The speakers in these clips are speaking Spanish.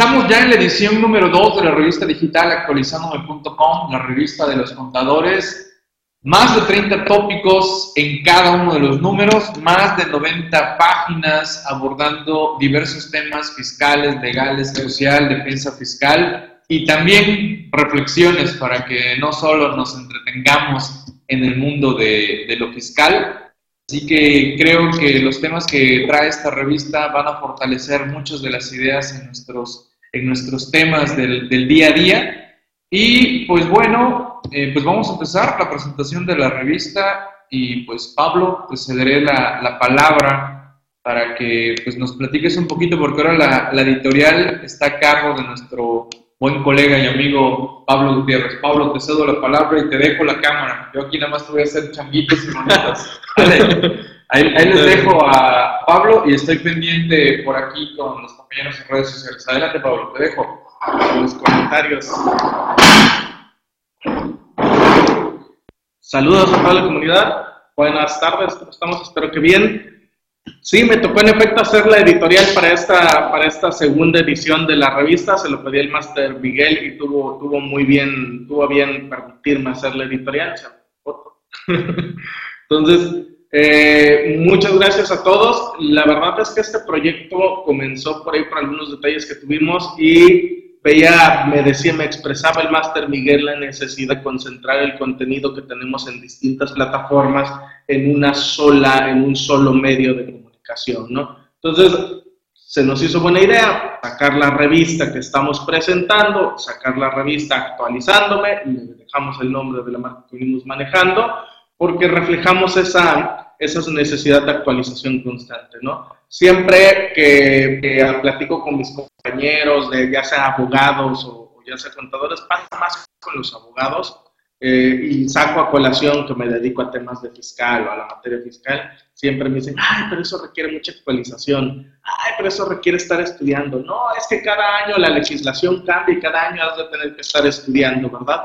Estamos ya en la edición número 2 de la revista digital actualizandome.com, la revista de los contadores. Más de 30 tópicos en cada uno de los números, más de 90 páginas abordando diversos temas fiscales, legales, social, defensa fiscal y también reflexiones para que no solo nos entretengamos en el mundo de, de lo fiscal, Así que creo que los temas que trae esta revista van a fortalecer muchas de las ideas en nuestros, en nuestros temas del, del día a día. Y pues bueno, eh, pues vamos a empezar la presentación de la revista y pues Pablo, te cederé la, la palabra para que pues nos platiques un poquito porque ahora la, la editorial está a cargo de nuestro buen colega y amigo Pablo Gutiérrez. Pablo, te cedo la palabra y te dejo la cámara. Yo aquí nada más te voy a hacer changuitos y manitas. Ahí, les dejo a Pablo y estoy pendiente por aquí con los compañeros en redes sociales. Adelante, Pablo, te dejo los comentarios. Saludos a toda la comunidad. Buenas tardes, ¿cómo estamos? Espero que bien. Sí, me tocó en efecto hacer la editorial para esta, para esta segunda edición de la revista, se lo pedí al máster Miguel y tuvo, tuvo muy bien, tuvo bien permitirme hacer la editorial. Entonces, eh, muchas gracias a todos. La verdad es que este proyecto comenzó por ahí por algunos detalles que tuvimos y veía, me decía, me expresaba el máster Miguel la necesidad de concentrar el contenido que tenemos en distintas plataformas en una sola, en un solo medio de comunicación, ¿no? Entonces, se nos hizo buena idea sacar la revista que estamos presentando, sacar la revista actualizándome, le dejamos el nombre de la marca que venimos manejando, porque reflejamos esa, esa necesidad de actualización constante, ¿no? Siempre que, platico con mis compañeros, de, ya sea abogados o, ya sea contadores, pasa más con los abogados, eh, y saco a colación que me dedico a temas de fiscal o a la materia fiscal, siempre me dicen, ay, pero eso requiere mucha actualización, ay, pero eso requiere estar estudiando. No, es que cada año la legislación cambia y cada año has de tener que estar estudiando, ¿verdad?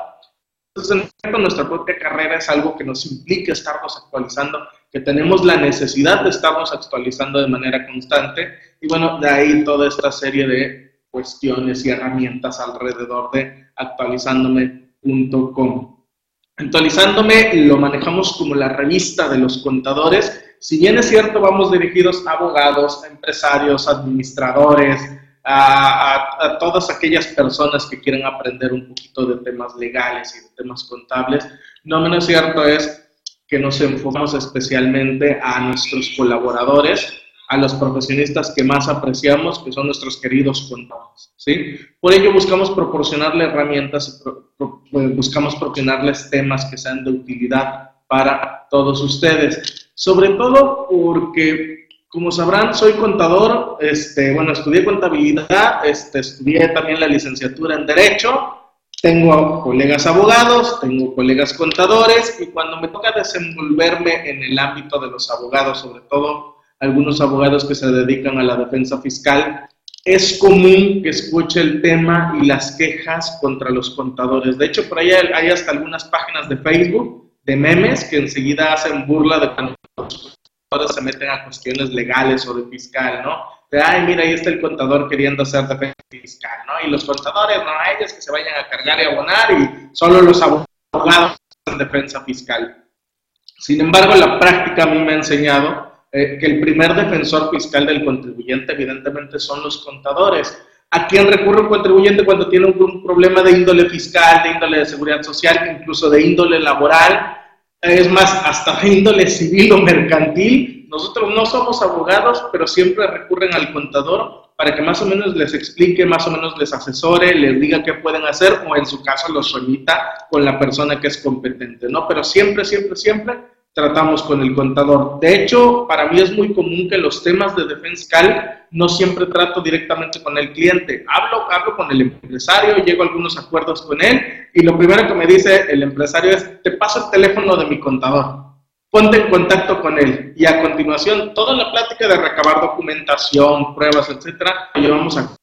Entonces, en nuestra propia carrera es algo que nos implica estarnos actualizando, que tenemos la necesidad de estarnos actualizando de manera constante, y bueno, de ahí toda esta serie de cuestiones y herramientas alrededor de actualizándome.com. Actualizándome lo manejamos como la revista de los contadores. Si bien es cierto, vamos dirigidos a abogados, a empresarios, administradores, a, todas aquellas personas que quieren aprender un poquito de temas legales y de temas contables. No menos cierto es que nos enfocamos especialmente a nuestros colaboradores, a los profesionistas que más apreciamos, que son nuestros queridos contadores. ¿sí? Por ello buscamos proporcionarles herramientas, pues, buscamos proporcionarles temas que sean de utilidad para todos ustedes. Sobre todo porque, como sabrán, soy contador, este, bueno, estudié contabilidad, este, estudié también la licenciatura en Derecho, tengo colegas abogados, tengo colegas contadores y cuando me toca desenvolverme en el ámbito de los abogados, sobre todo algunos abogados que se dedican a la defensa fiscal, es común que escuche el tema y las quejas contra los contadores. De hecho, por ahí hay hasta algunas páginas de Facebook de memes que enseguida hacen burla de cuando los contadores se meten a cuestiones legales o de fiscal, ¿no? De, ay, mira, ahí está el contador queriendo hacer defensa fiscal, ¿no? Y los contadores, no, a ellos que se vayan a cargar y abonar y solo los abogados hacen defensa fiscal. Sin embargo, la práctica a mí me ha enseñado eh, que el primer defensor fiscal del contribuyente evidentemente son los contadores. ¿A quién recurre un contribuyente cuando tiene un, problema de índole fiscal, de índole de seguridad social, incluso de índole laboral? Es más, hasta de índole civil o mercantil. Nosotros no somos abogados, pero siempre recurren al contador para que más o menos les explique, más o menos les asesore, les diga qué pueden hacer o en su caso los remita con la persona que es competente, ¿no? Pero siempre, siempre, siempre tratamos con el contador. De hecho, para mí es muy común que los temas de defensa fiscal no siempre trato directamente con el cliente. Hablo, hablo con el empresario, llego a algunos acuerdos con él y lo primero que me dice el empresario es, te paso el teléfono de mi contador, ponte en contacto con él. Y a continuación, toda la plática de recabar documentación, pruebas, etcétera, lo llevamos a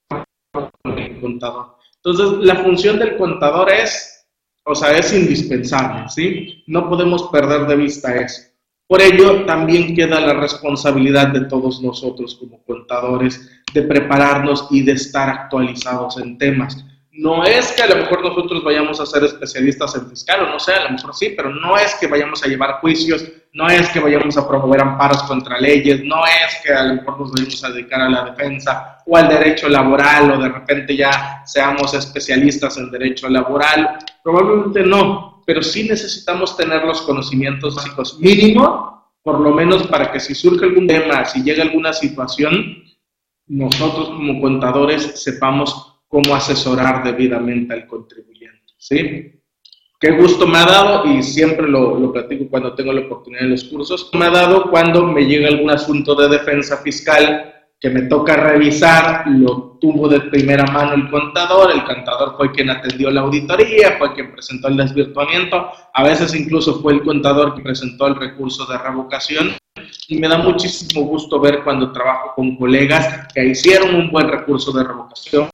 con el contador. Entonces, la función del contador es o sea, es indispensable, ¿sí? No podemos perder de vista eso. Por ello, también queda la responsabilidad de todos nosotros como contadores de prepararnos y de estar actualizados en temas. No es que a lo mejor nosotros vayamos a ser especialistas en fiscal, o no sé, a lo mejor sí, pero no es que vayamos a llevar juicios, no es que vayamos a promover amparos contra leyes, no es que a lo mejor nos vayamos a dedicar a la defensa o al derecho laboral o de repente ya seamos especialistas en derecho laboral. Probablemente no, pero sí necesitamos tener los conocimientos básicos mínimo, por lo menos para que si surge algún tema, si llega alguna situación, nosotros como contadores sepamos cómo asesorar debidamente al contribuyente. ¿sí? Qué gusto me ha dado, y siempre lo, lo platico cuando tengo la oportunidad en los cursos, me ha dado cuando me llega algún asunto de defensa fiscal que me toca revisar, lo tuvo de primera mano el contador, el contador fue quien atendió la auditoría, fue quien presentó el desvirtuamiento, a veces incluso fue el contador que presentó el recurso de revocación y me da muchísimo gusto ver cuando trabajo con colegas que hicieron un buen recurso de revocación,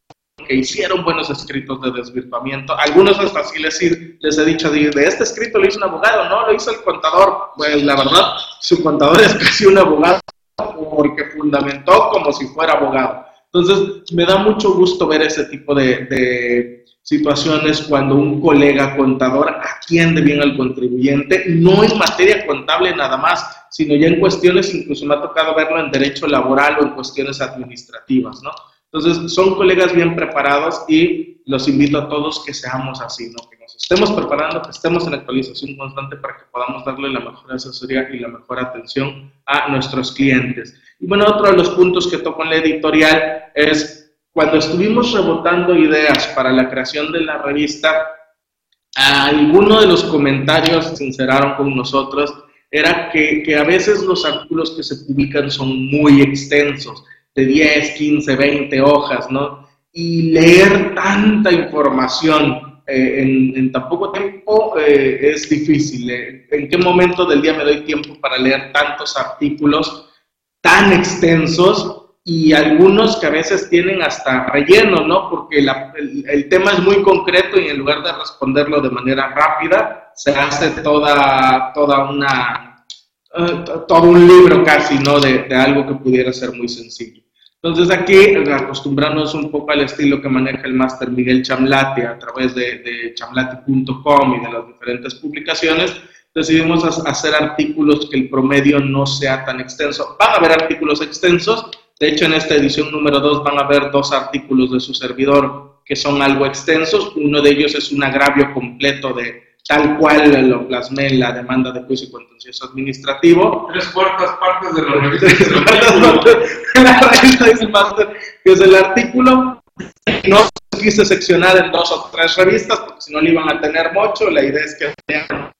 que hicieron buenos escritos de desvirtuamiento. Algunos hasta así les, les he dicho, de, este escrito lo hizo un abogado, no, lo hizo el contador. Pues la verdad, su contador es casi un abogado porque fundamentó como si fuera abogado. Entonces, me da mucho gusto ver ese tipo de, de situaciones cuando un colega contador atiende bien al contribuyente, no en materia contable nada más, sino ya en cuestiones, incluso me ha tocado verlo en derecho laboral o en cuestiones administrativas, ¿no? Entonces, son colegas bien preparados y los invito a todos que seamos así, ¿no? que nos estemos preparando, que estemos en actualización constante para que podamos darle la mejor asesoría y la mejor atención a nuestros clientes. Y bueno, otro de los puntos que toco en la editorial es cuando estuvimos rebotando ideas para la creación de la revista, alguno de los comentarios sinceraron con nosotros era que, que a veces los artículos que se publican son muy extensos de 10, 15, 20 hojas, ¿no? Y leer tanta información eh, en, tan poco tiempo eh, es difícil. ¿eh? ¿En qué momento del día me doy tiempo para leer tantos artículos tan extensos y algunos que a veces tienen hasta relleno, ¿no? Porque el, el, tema es muy concreto y en lugar de responderlo de manera rápida, se hace toda, toda una, todo un libro casi, ¿no? De, de algo que pudiera ser muy sencillo. Entonces aquí, acostumbrándonos un poco al estilo que maneja el máster Miguel Chamlati a través de, de chamlati.com y de las diferentes publicaciones, decidimos hacer artículos que el promedio no sea tan extenso. Van a haber artículos extensos, de hecho en esta edición número 2 van a haber dos artículos de su servidor que son algo extensos, uno de ellos es un agravio completo de tal cual lo plasmé en la demanda de juicio contencioso administrativo. Tres cuartas partes de la revista. la revista dice Master, que es el artículo. No quise seccionar en dos o tres revistas, porque si no le iban a tener mucho. La idea es que, lean,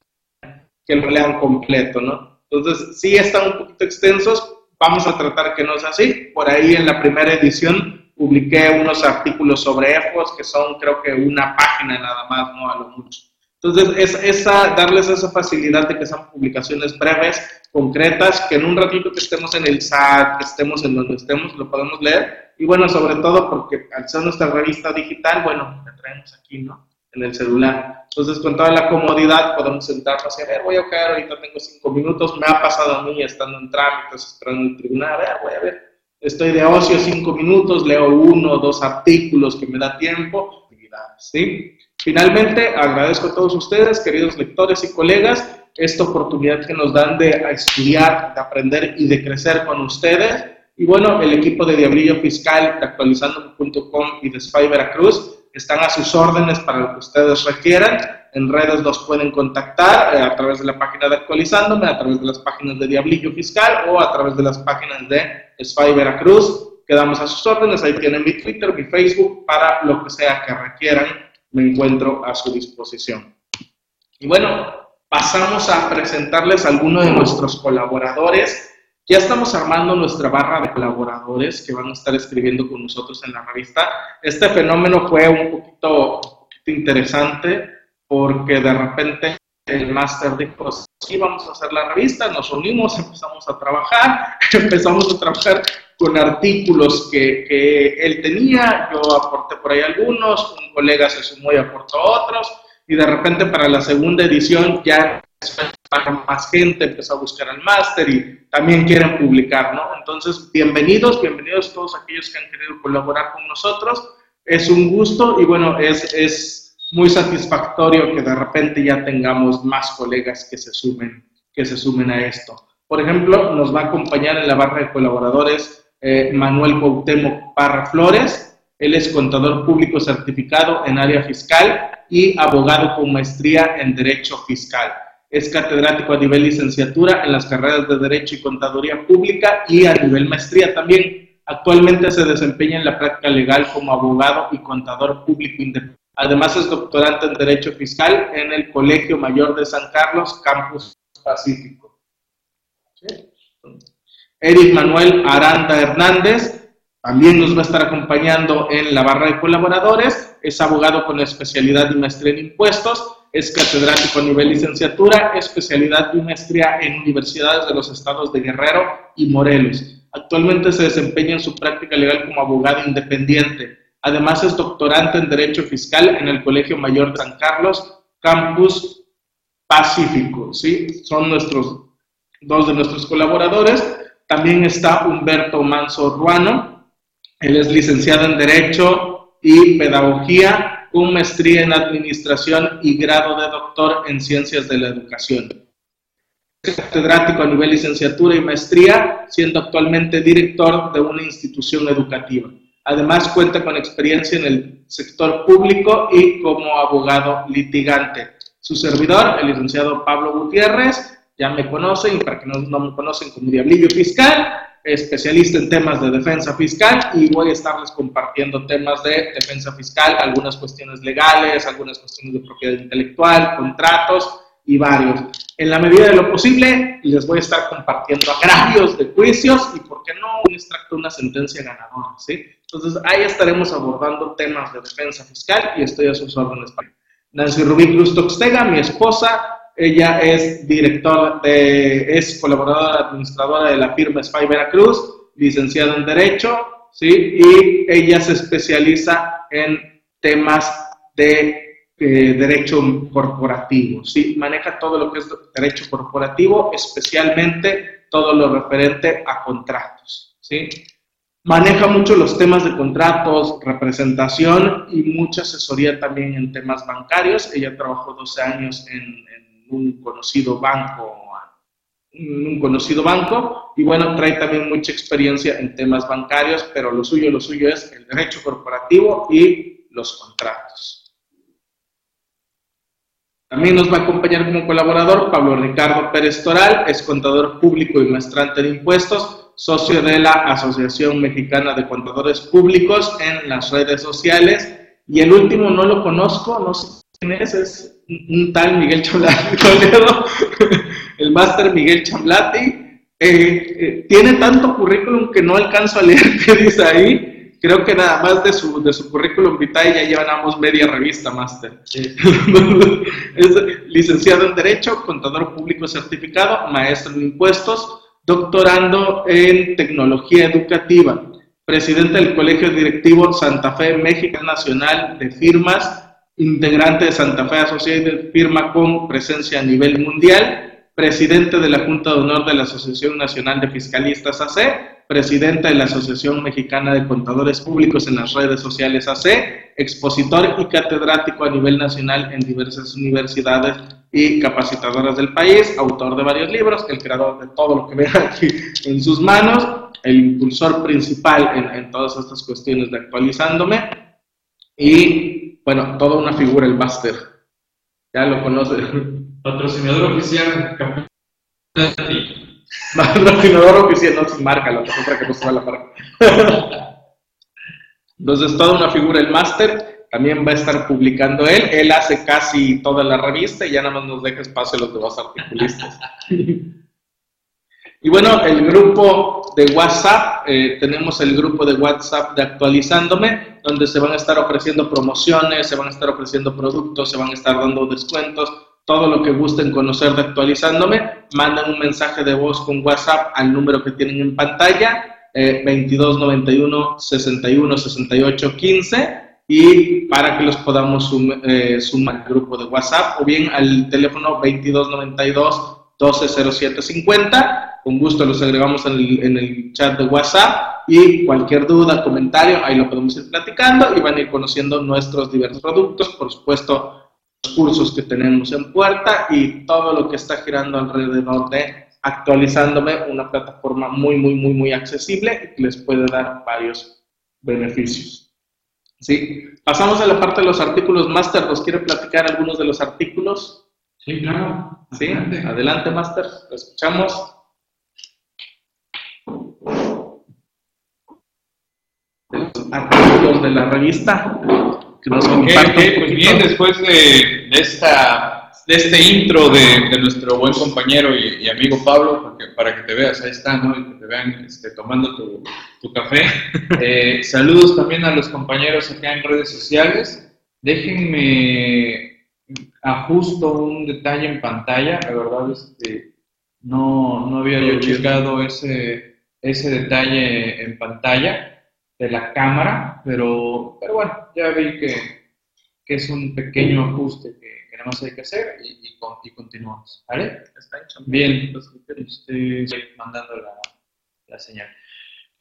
que lo lean completo, ¿no? Entonces, sí están un poquito extensos. Vamos a tratar que no sea así. Por ahí en la primera edición publiqué unos artículos sobre EFOS, que son creo que una página nada más, no a lo mucho. Entonces, es esa, darles esa facilidad de que sean publicaciones breves, concretas, que en un ratito que estemos en el SAT, que estemos en donde estemos, lo podemos leer. Y bueno, sobre todo porque al ser nuestra revista digital, bueno, la traemos aquí, ¿no? En el celular. Entonces, con toda la comodidad podemos sentarnos y a ver, voy a caer, ahorita tengo cinco minutos, me ha pasado a mí estando en trámites, esperando el tribunal, a ver, voy a ver, estoy de ocio cinco minutos, leo uno o dos artículos que me da tiempo, ¿sí? Finalmente, agradezco a todos ustedes, queridos lectores y colegas, esta oportunidad que nos dan de estudiar, de aprender y de crecer con ustedes. Y bueno, el equipo de Diablillo Fiscal, de actualizando.com y de Spy Veracruz están a sus órdenes para lo que ustedes requieran. En redes los pueden contactar eh, a través de la página de Actualizándome, a través de las páginas de Diablillo Fiscal o a través de las páginas de Spy Veracruz. Quedamos a sus órdenes, ahí tienen mi Twitter, mi Facebook, para lo que sea que requieran me encuentro a su disposición. Y bueno, pasamos a presentarles a algunos de nuestros colaboradores. Ya estamos armando nuestra barra de colaboradores que van a estar escribiendo con nosotros en la revista. Este fenómeno fue un poquito, interesante porque de repente el máster dijo, sí, vamos a hacer la revista, nos unimos, empezamos a trabajar, empezamos a trabajar con artículos que, que, él tenía, yo aporté por ahí algunos, un colega se sumó y aportó otros, y de repente para la segunda edición ya más gente, empezó a buscar el máster y también quieren publicar, ¿no? Entonces, bienvenidos, bienvenidos todos aquellos que han querido colaborar con nosotros. Es un gusto y bueno, es, es muy satisfactorio que de repente ya tengamos más colegas que se sumen, que se sumen a esto. Por ejemplo, nos va a acompañar en la barra de colaboradores eh, Manuel Cuauhtémoc Parra Flores. Él es contador público certificado en área fiscal y abogado con maestría en Derecho Fiscal. Es catedrático a nivel licenciatura en las carreras de Derecho y Contaduría Pública y a nivel maestría también. Actualmente se desempeña en la práctica legal como abogado y contador público independiente. Además es doctorante en Derecho Fiscal en el Colegio Mayor de San Carlos, Campus Pacífico. Eric Manuel Aranda Hernández también nos va a estar acompañando en la barra de colaboradores. Es abogado con especialidad y maestría en impuestos es catedrático a nivel licenciatura, especialidad y maestría en universidades de los estados de Guerrero y Morelos. Actualmente se desempeña en su práctica legal como abogado independiente. Además es doctorante en Derecho Fiscal en el Colegio Mayor de San Carlos, Campus Pacífico. ¿sí? Son nuestros, dos de nuestros colaboradores. También está Humberto Manso Ruano. Él es licenciado en Derecho y Pedagogía con maestría en Administración y grado de doctor en Ciencias de la Educación. Es catedrático a nivel licenciatura y maestría, siendo actualmente director de una institución educativa. Además, cuenta con experiencia en el sector público y como abogado litigante. Su servidor, el licenciado Pablo Gutiérrez, ya me conocen, y para que no, no me conocen como Diablillo Fiscal, especialista en temas de defensa fiscal y voy a estarles compartiendo temas de defensa fiscal, algunas cuestiones legales, algunas cuestiones de propiedad intelectual, contratos y varios. En la medida de lo posible, les voy a estar compartiendo agravios de juicios y, ¿por qué no, un extracto de una sentencia ganadora? ¿sí? Entonces, ahí estaremos abordando temas de defensa fiscal y estoy a sus órdenes. Nancy Rubí Cruz Toxtega, mi esposa, ella es directora de, es colaboradora administradora de la firma Spy Veracruz, licenciada en Derecho, ¿sí? Y ella se especializa en temas de eh, derecho corporativo, ¿sí? Maneja todo lo que es derecho corporativo, especialmente todo lo referente a contratos, ¿sí? Maneja mucho los temas de contratos, representación y mucha asesoría también en temas bancarios. Ella trabajó 12 años en un conocido banco, un conocido banco, y bueno, trae también mucha experiencia en temas bancarios, pero lo suyo, lo suyo es el derecho corporativo y los contratos. También nos va a acompañar como colaborador Pablo Ricardo Pérez Toral, es contador público y maestrante de impuestos, socio de la Asociación Mexicana de Contadores Públicos en las redes sociales. Y el último no lo conozco, no sé quién es, es un tal Miguel Chamblati el máster Miguel Chamblati, eh, eh, tiene tanto currículum que no alcanzo a leer qué dice ahí. Creo que nada más de su, de su currículum vitae ya llevamos media revista máster. es licenciado en Derecho, contador público certificado, maestro en impuestos, doctorando en tecnología educativa, presidente del Colegio Directivo Santa Fe México Nacional de Firmas integrante de Santa Fe Associated, firma con presencia a nivel mundial, presidente de la Junta de Honor de la Asociación Nacional de Fiscalistas AC, presidente de la Asociación Mexicana de Contadores Públicos en las redes sociales AC, expositor y catedrático a nivel nacional en diversas universidades y capacitadoras del país, autor de varios libros, el creador de todo lo que ven aquí en sus manos, el impulsor principal en, en todas estas cuestiones de actualizándome y bueno, toda una figura el máster. Ya lo conoce. Patrocinador oficial. Patrocinador oficial, no sin marca, la otra que no la marca. Entonces, toda una figura el máster. También va a estar publicando él. Él hace casi toda la revista y ya nada más nos deja espacio a los demás articulistas. Y bueno, el grupo de WhatsApp, eh, tenemos el grupo de WhatsApp de Actualizándome, donde se van a estar ofreciendo promociones, se van a estar ofreciendo productos, se van a estar dando descuentos, todo lo que gusten conocer de Actualizándome, mandan un mensaje de voz con WhatsApp al número que tienen en pantalla, eh, 2291 61 68 15 y para que los podamos eh, sumar al grupo de WhatsApp o bien al teléfono 2292 120750. Con gusto los agregamos en el, en el, chat de WhatsApp y cualquier duda, comentario, ahí lo podemos ir platicando y van a ir conociendo nuestros diversos productos, por supuesto, los cursos que tenemos en puerta y todo lo que está girando alrededor de actualizándome, una plataforma muy, muy, muy, muy accesible y que les puede dar varios beneficios. ¿Sí? Pasamos a la parte de los artículos. Master, ¿nos quiere platicar algunos de los artículos? Sí, claro. Sí, adelante, adelante Master, lo escuchamos. Los artículos de la revista que nos pues bien, después de, esta, de este intro de, nuestro buen compañero y, amigo Pablo, porque, para que te veas, ahí está, ¿no? Y que te vean este, tomando tu, tu café. Eh, saludos también a los compañeros acá en redes sociales. Déjenme ajusto un detalle en pantalla, la verdad este, no, no había yo llegado ese, ese detalle en pantalla de la cámara, pero, pero bueno, ya vi que, que es un pequeño ajuste que, que nada más hay que hacer y, y, continuamos. ¿Vale? Está hecho. Bien, estoy mandando la, la señal.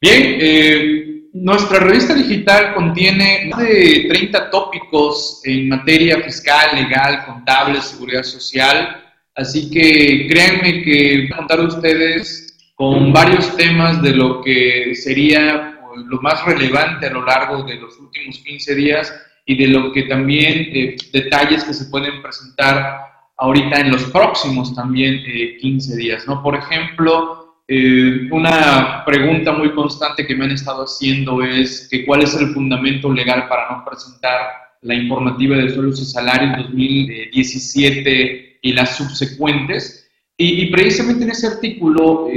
Bien, eh, nuestra revista digital contiene más de 30 tópicos en materia fiscal, legal, contable, seguridad social, así que créanme que voy a contar a ustedes con varios temas de lo que sería lo más relevante a lo largo de los últimos 15 días y de lo que también eh, detalles que se pueden presentar ahorita en los próximos también 15 eh, días, ¿no? Por ejemplo, eh, una pregunta muy constante que me han estado haciendo es que cuál es el fundamento legal para no presentar la informativa de sueldos y salarios 2017 y las subsecuentes. Y, y precisamente en ese artículo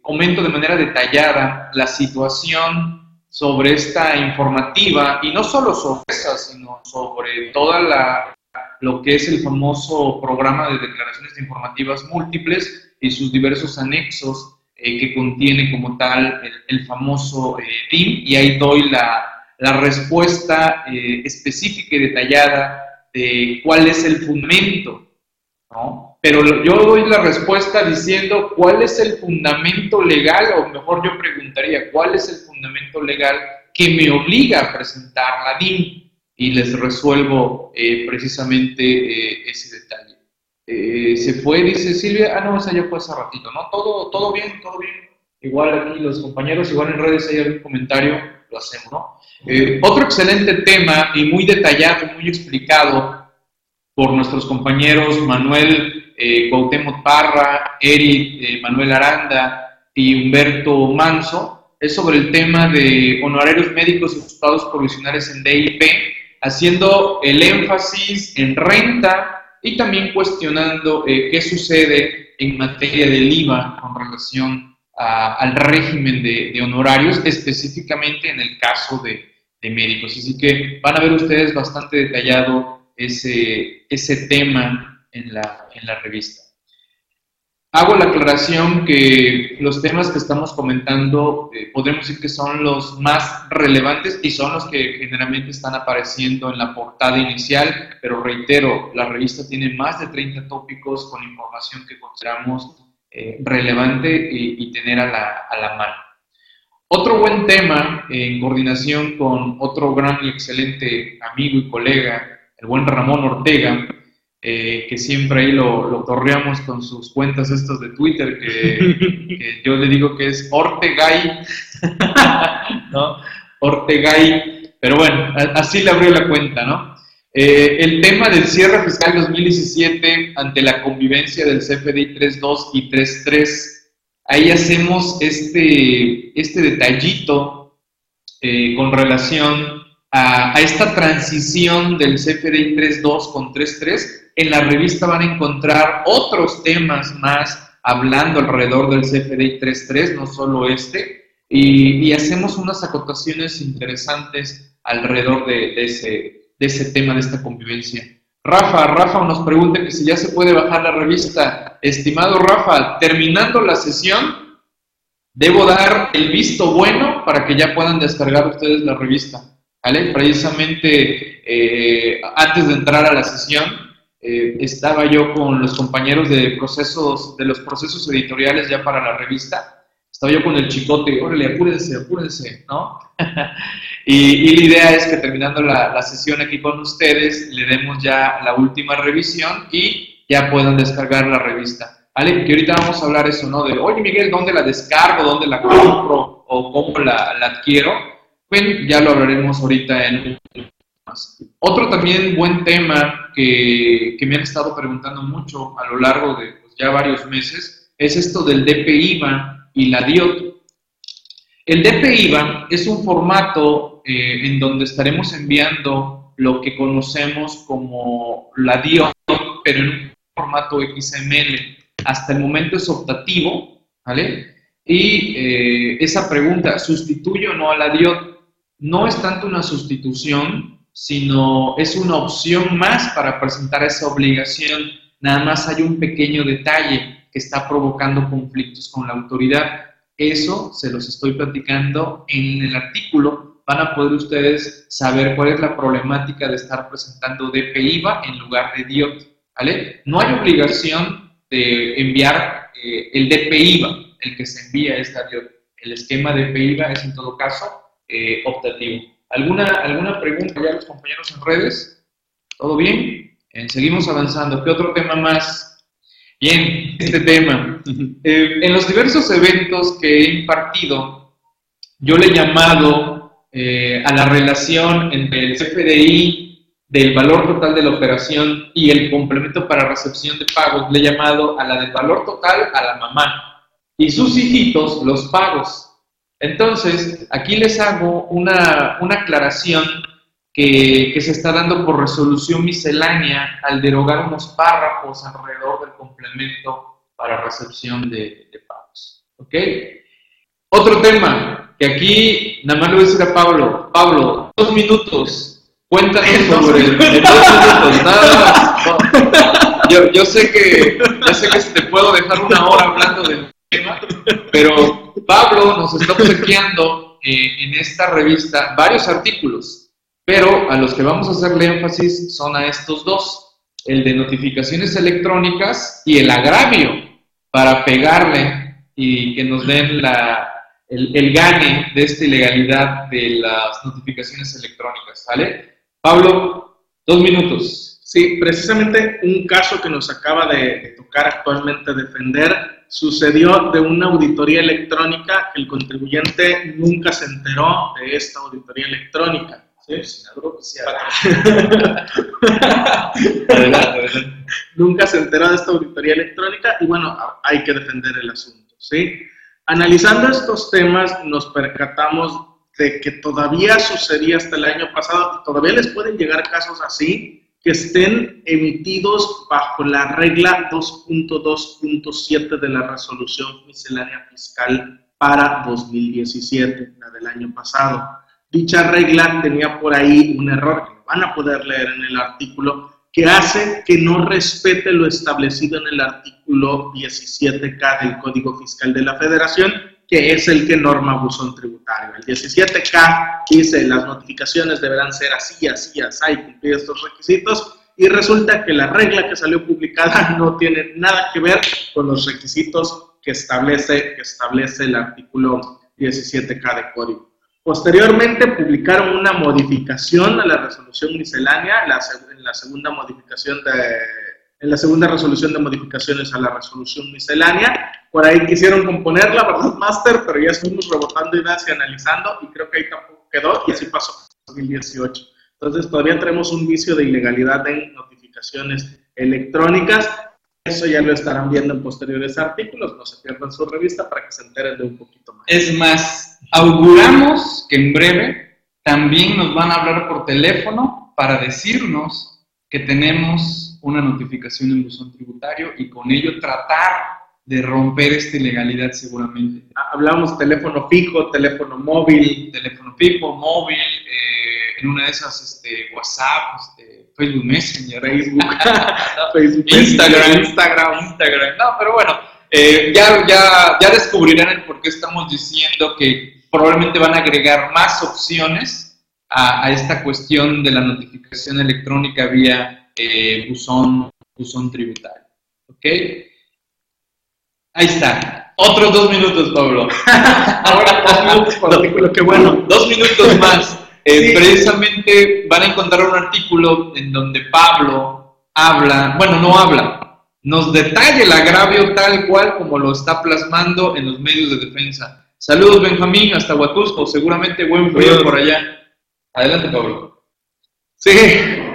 comento de manera detallada la situación sobre esta informativa y no solo sobre esa, sino sobre toda la lo que es el famoso programa de declaraciones informativas múltiples y sus diversos anexos eh, que contiene como tal el, famoso eh, DIM y ahí doy la, la respuesta eh, específica y detallada de cuál es el fundamento, ¿no? Pero yo doy la respuesta diciendo cuál es el fundamento legal, o mejor yo preguntaría, cuál es el fundamento legal que me obliga a presentar la DIM y les resuelvo eh, precisamente eh, ese detalle. Eh, se fue, dice Silvia, ah, no, esa ya fue hace ratito, ¿no? Todo, todo bien, todo bien. Igual aquí los compañeros, igual en redes hay algún comentario, lo hacemos, ¿no? otro excelente tema y muy detallado, muy explicado por nuestros compañeros Manuel eh, Parra, Eric Manuel Aranda y Humberto Manso, es sobre el tema de honorarios médicos y resultados provisionales en DIP, haciendo el énfasis en renta y también cuestionando eh, qué sucede en materia del IVA con relación al régimen de, honorarios, específicamente en el caso de, médicos. Así que van a ver ustedes bastante detallado ese tema en la, en la revista. Hago la aclaración que los temas que estamos comentando eh, podemos decir que son los más relevantes y son los que generalmente están apareciendo en la portada inicial, pero reitero, la revista tiene más de 30 tópicos con información que consideramos eh, relevante y, tener a la, a la, mano. Otro buen tema en coordinación con otro gran y excelente amigo y colega, el buen Ramón Ortega, eh, que siempre ahí lo, lo, torreamos con sus cuentas estas de Twitter, que, yo le digo que es Ortegay, ¿no? Ortegay, pero bueno, así le abrió la cuenta, ¿no? Eh, el tema del cierre fiscal 2017 ante la convivencia del CFDI 3.2 y 3.3, ahí hacemos este, este detallito eh, con relación a, esta transición del CFDI 3.2 con 3.3 en la revista van a encontrar otros temas más hablando alrededor del CFDI 3.3, no solo este, y, hacemos unas acotaciones interesantes alrededor de, ese, de ese tema, de esta convivencia. Rafa, Rafa nos pregunta que si ya se puede bajar la revista. Estimado Rafa, terminando la sesión, debo dar el visto bueno para que ya puedan descargar ustedes la revista. ¿Vale? Precisamente eh, antes de entrar a la sesión, eh, estaba yo con los compañeros de procesos, de los procesos editoriales ya para la revista, estaba yo con el chicote, órale, apúrense, apúrense, ¿no? y, la idea es que terminando la, la, sesión aquí con ustedes, le demos ya la última revisión y ya puedan descargar la revista. ¿Vale? Que ahorita vamos a hablar eso, ¿no? De, oye Miguel, ¿dónde la descargo? ¿Dónde la compro? ¿O cómo la, la adquiero? Bueno, ya lo hablaremos ahorita en otro también buen tema que, que, me han estado preguntando mucho a lo largo de pues, ya varios meses es esto del DPIVA y la DIOT. El DPIVA es un formato eh, en donde estaremos enviando lo que conocemos como la DIOT, pero en un formato XML. Hasta el momento es optativo, ¿vale? Y eh, esa pregunta, ¿sustituye o no a la DIOT? No es tanto una sustitución, sino es una opción más para presentar esa obligación. Nada más hay un pequeño detalle que está provocando conflictos con la autoridad. Eso se los estoy platicando en el artículo. Van a poder ustedes saber cuál es la problemática de estar presentando DPIVA en lugar de DIOT. ¿vale? No hay obligación de enviar eh, el DPIVA, el que se envía es la DIOT. El esquema DPIVA es en todo caso eh, optativo. ¿Alguna, ¿Alguna pregunta ya los compañeros en redes? ¿Todo bien? seguimos avanzando. ¿Qué otro tema más? Bien, este tema. Eh, en los diversos eventos que he impartido, yo le he llamado eh, a la relación entre el CFDI del valor total de la operación y el complemento para recepción de pagos, le he llamado a la del valor total a la mamá y sus hijitos los pagos. Entonces, aquí les hago una, aclaración que, se está dando por resolución miscelánea al derogar unos párrafos alrededor del complemento para recepción de, pagos. ¿Ok? Otro tema, que aquí nada más le voy a decir a Pablo. Pablo, dos minutos. Cuéntanos sobre el, dos minutos, nada más. Yo, yo, sé que, yo sé que te puedo dejar una hora hablando del tema, pero Pablo nos está obsequiando eh, en esta revista varios artículos, pero a los que vamos a hacerle énfasis son a estos dos, el de notificaciones electrónicas y el agravio para pegarle y que nos den el, el gane de esta ilegalidad de las notificaciones electrónicas, ¿vale? Pablo, dos minutos. Sí, precisamente un caso que nos acaba de tocar actualmente defender sucedió de una auditoría electrónica que el contribuyente nunca se enteró de esta auditoría electrónica. ¿sí? nunca se enteró de esta auditoría electrónica y bueno, hay que defender el asunto. ¿sí? Analizando estos temas nos percatamos de que todavía sucedía hasta el año pasado, todavía les pueden llegar casos así, que estén emitidos bajo la regla 2.2.7 de la resolución miscelánea fiscal para 2017, la del año pasado. Dicha regla tenía por ahí un error que van a poder leer en el artículo que hace que no respete lo establecido en el artículo 17K del Código Fiscal de la Federación que es el que norma buzón tributario. El 17K dice las notificaciones deberán ser así, así, así, cumplir estos requisitos, y resulta que la regla que salió publicada no tiene nada que ver con los requisitos que establece, que establece el artículo 17K de código. Posteriormente publicaron una modificación a la resolución miscelánea, la, en la segunda modificación de en la segunda resolución de modificaciones a la resolución miscelánea. Por ahí quisieron componerla, ¿verdad, Master? Pero ya estuvimos rebotando ideas y analizando y creo que ahí tampoco quedó y así pasó en 2018. Entonces todavía tenemos un vicio de ilegalidad en notificaciones electrónicas. Eso ya lo estarán viendo en posteriores artículos, no se pierdan su revista para que se enteren de un poquito más. Es más, auguramos que en breve también nos van a hablar por teléfono para decirnos que tenemos una notificación en buzón tributario y con ello tratar de romper esta ilegalidad seguramente. Hablamos teléfono fijo, teléfono móvil. Teléfono fijo, móvil, eh, en una de esas este, WhatsApp, este, Facebook Messenger, Facebook, Facebook Instagram, Instagram, Instagram. No, pero bueno, eh, ya, ya, ya descubrirán el por qué estamos diciendo que probablemente van a agregar más opciones a, a esta cuestión de la notificación electrónica vía eh, buzón, buzón tributario. ¿Ok? Ahí está. Otros dos minutos, Pablo. Ahora dos minutos por artículo, qué bueno. Dos minutos más. Eh, precisamente van a encontrar un artículo en donde Pablo habla, bueno, no habla, nos detalla el agravio tal cual como lo está plasmando en los medios de defensa. Saludos, Benjamín, hasta Huatusco, seguramente buen frío por allá. Adelante, Pablo. Sí,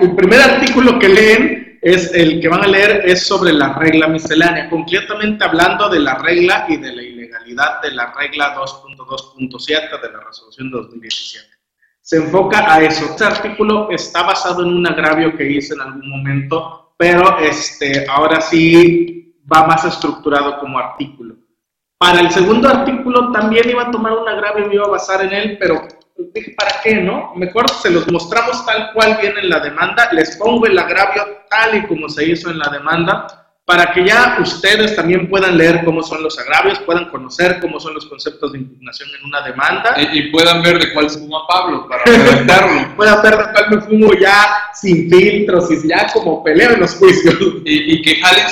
el primer artículo que leen es el que van a leer es sobre la regla miscelánea, concretamente hablando de la regla y de la ilegalidad de la regla 2.2.7 de la resolución 2017 se enfoca a eso. Este artículo está basado en un agravio que hice en algún momento, pero este, ahora sí va más estructurado como artículo. Para el segundo artículo también iba a tomar un agravio y me iba a basar en él, pero dije, ¿para qué, no? Mejor se los mostramos tal cual viene en la demanda, les pongo el agravio tal y como se hizo en la demanda, para que ya ustedes también puedan leer cómo son los agravios, puedan conocer cómo son los conceptos de impugnación en una demanda. Y, puedan ver de cuál se fuma Pablo para redactarlo. puedan ver de cuál me fumo ya sin filtros y ya como peleo en los juicios. Y, que jalen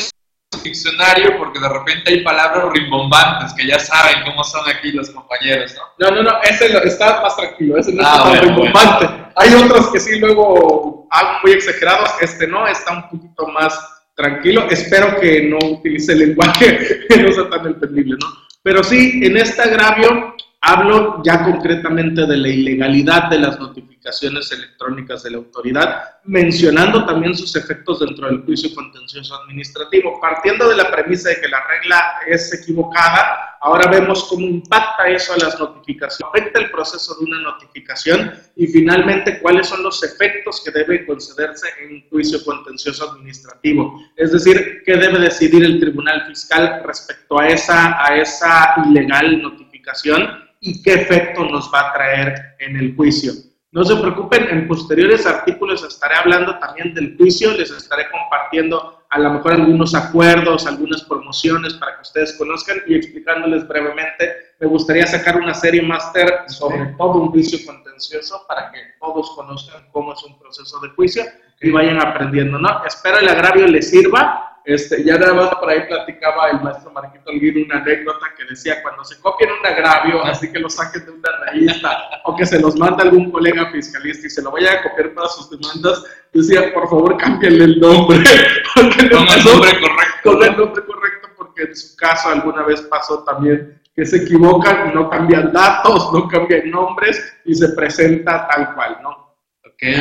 diccionario porque de repente hay palabras rimbombantes que ya saben cómo son aquí los compañeros, ¿no? No, no, no, ese está más tranquilo, ese no ah, está rimbombante. Hay otros que sí luego algo muy exagerados, este no, está un poquito más tranquilo. Espero que no utilice el lenguaje que no sea tan entendible, ¿no? Pero sí, en este agravio hablo ya concretamente de la ilegalidad de las notificaciones electrónicas de la autoridad, mencionando también sus efectos dentro del juicio contencioso administrativo. Partiendo de la premisa de que la regla es equivocada, Ahora vemos cómo impacta eso a las notificaciones, afecta el proceso de una notificación y finalmente cuáles son los efectos que debe concederse en un juicio contencioso administrativo. Es decir, qué debe decidir el tribunal fiscal respecto a esa, a esa ilegal notificación y qué efecto nos va a traer en el juicio. No se preocupen, en posteriores artículos estaré hablando también del juicio, les estaré compartiendo a lo mejor algunos acuerdos, algunas promociones para que ustedes conozcan y explicándoles brevemente. Me gustaría sacar una serie máster sobre todo un juicio contencioso para que todos conozcan cómo es un proceso de juicio y vayan aprendiendo, ¿no? Espero el agravio les sirva este, ya nada más por ahí platicaba el maestro Marquito Alguín una anécdota que decía, cuando se copian un agravio, así que lo saquen de una revista, o que se los manda algún colega fiscalista y se lo vaya a copiar para sus demandas, decía, por favor, cámbienle el nombre. Porque con el nombre correcto. Con el nombre correcto, porque en su caso alguna vez pasó también que se equivocan, no cambian datos, no cambian nombres y se presenta tal cual, ¿no?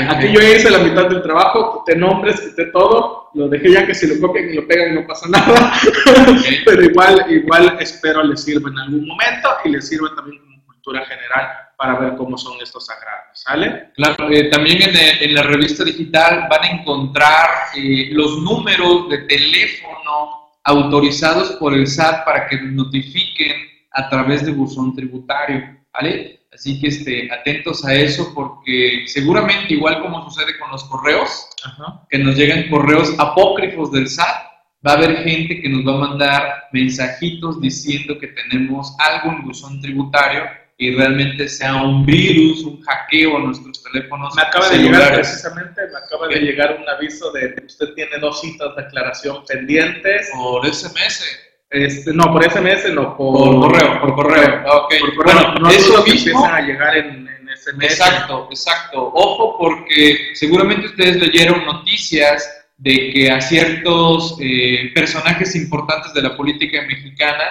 Aquí yo hice la mitad del trabajo, quité nombres, quité todo, lo dejé ya que si lo copian y lo pegan no pasa nada, pero igual, igual espero les sirva en algún momento y les sirva también como cultura general para ver cómo son estos agravios, ¿sale? Claro, eh, también en, eh, en, la revista digital van a encontrar eh, los números de teléfono autorizados por el SAT para que notifiquen a través de buzón tributario, ¿vale? Así que este, atentos a eso porque seguramente igual como sucede con los correos, que nos llegan correos apócrifos del SAT, va a haber gente que nos va a mandar mensajitos diciendo que tenemos algo en buzón tributario y realmente sea un virus, un hackeo a nuestros teléfonos. Me acaba de llegar precisamente, me acaba de llegar un aviso de que usted tiene dos citas de aclaración pendientes. Por SMS. Este, no, por SMS no, por, correo, por correo. Okay. Por correo. Bueno, eso mismo empiezan a llegar en, en SMS. Exacto, exacto. Ojo porque seguramente ustedes leyeron noticias de que a ciertos eh, personajes importantes de la política mexicana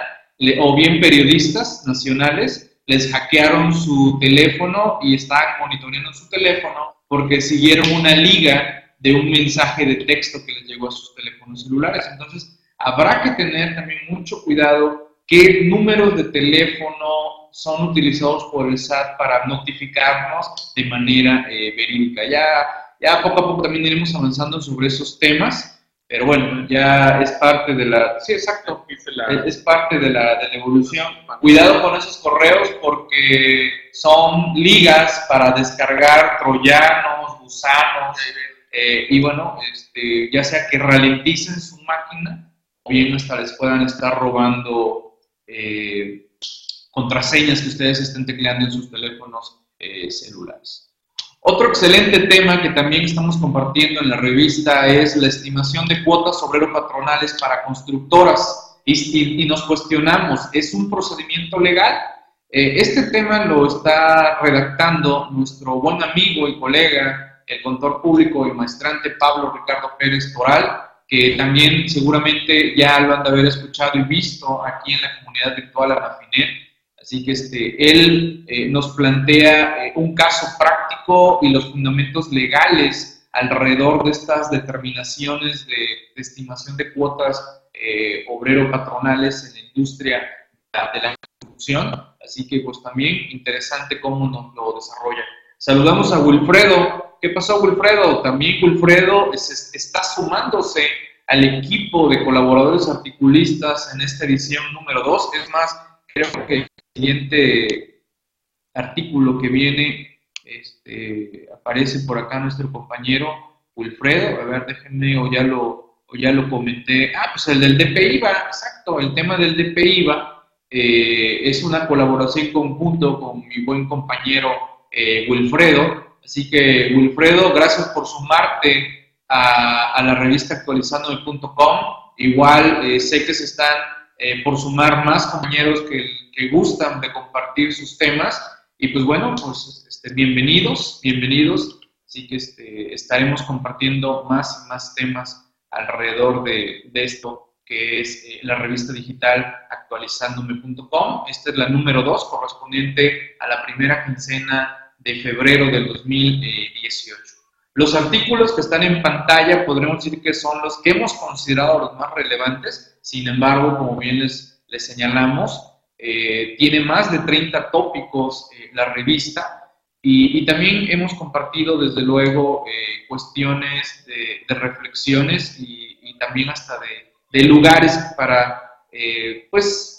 o bien periodistas nacionales les hackearon su teléfono y estaban monitoreando su teléfono porque siguieron una liga de un mensaje de texto que les llegó a sus teléfonos celulares. Entonces, habrá que tener también mucho cuidado qué números de teléfono son utilizados por el SAT para notificarnos de manera eh, verídica. Ya, ya poco a poco también iremos avanzando sobre esos temas, pero bueno, ya es parte de la... Sí, exacto, es parte de la, de la evolución. Cuidado con esos correos porque son ligas para descargar troyanos, gusanos, eh, y bueno, este, ya sea que ralenticen su máquina o bien hasta les puedan estar robando eh, contraseñas que ustedes estén tecleando en sus teléfonos eh, celulares. Otro excelente tema que también estamos compartiendo en la revista es la estimación de cuotas obrero-patronales para constructoras. Y, nos cuestionamos, ¿es un procedimiento legal? Eh, este tema lo está redactando nuestro buen amigo y colega, el contador público y maestrante Pablo Ricardo Pérez Toral, que también seguramente ya lo han de haber escuchado y visto aquí en la comunidad virtual Anafinet Así que este, él eh, nos plantea eh, un caso práctico y los fundamentos legales alrededor de estas determinaciones de, estimación de cuotas eh, obrero-patronales en la industria de la construcción. Así que pues también interesante cómo nos lo desarrolla. Saludamos a Wilfredo. ¿Qué pasó Wilfredo? También Wilfredo está sumándose al equipo de colaboradores articulistas en esta edición número 2. Es más, creo que siguiente artículo que viene este, aparece por acá nuestro compañero Wilfredo. A ver, déjenme, o ya lo, o ya lo comenté. Ah, pues el del DPIVA, exacto, el tema del DPIVA eh, es una colaboración conjunto con mi buen compañero eh, Wilfredo. Así que, Wilfredo, gracias por sumarte a, la revista actualizandome.com. Igual eh, sé que se están por sumar más compañeros que que gustan de compartir sus temas. Y pues bueno, pues este, bienvenidos, bienvenidos. Así que este, estaremos compartiendo más y más temas alrededor de, de esto que es eh, la revista digital actualizandome.com. Esta es la número 2, correspondiente a la primera quincena de febrero del 2018. Los artículos que están en pantalla podremos decir que son los que hemos considerado los más relevantes, sin embargo, como bien les, señalamos, eh, tiene más de 30 tópicos eh, la revista y, también hemos compartido desde luego eh, cuestiones de, reflexiones y, también hasta de, lugares para, pues,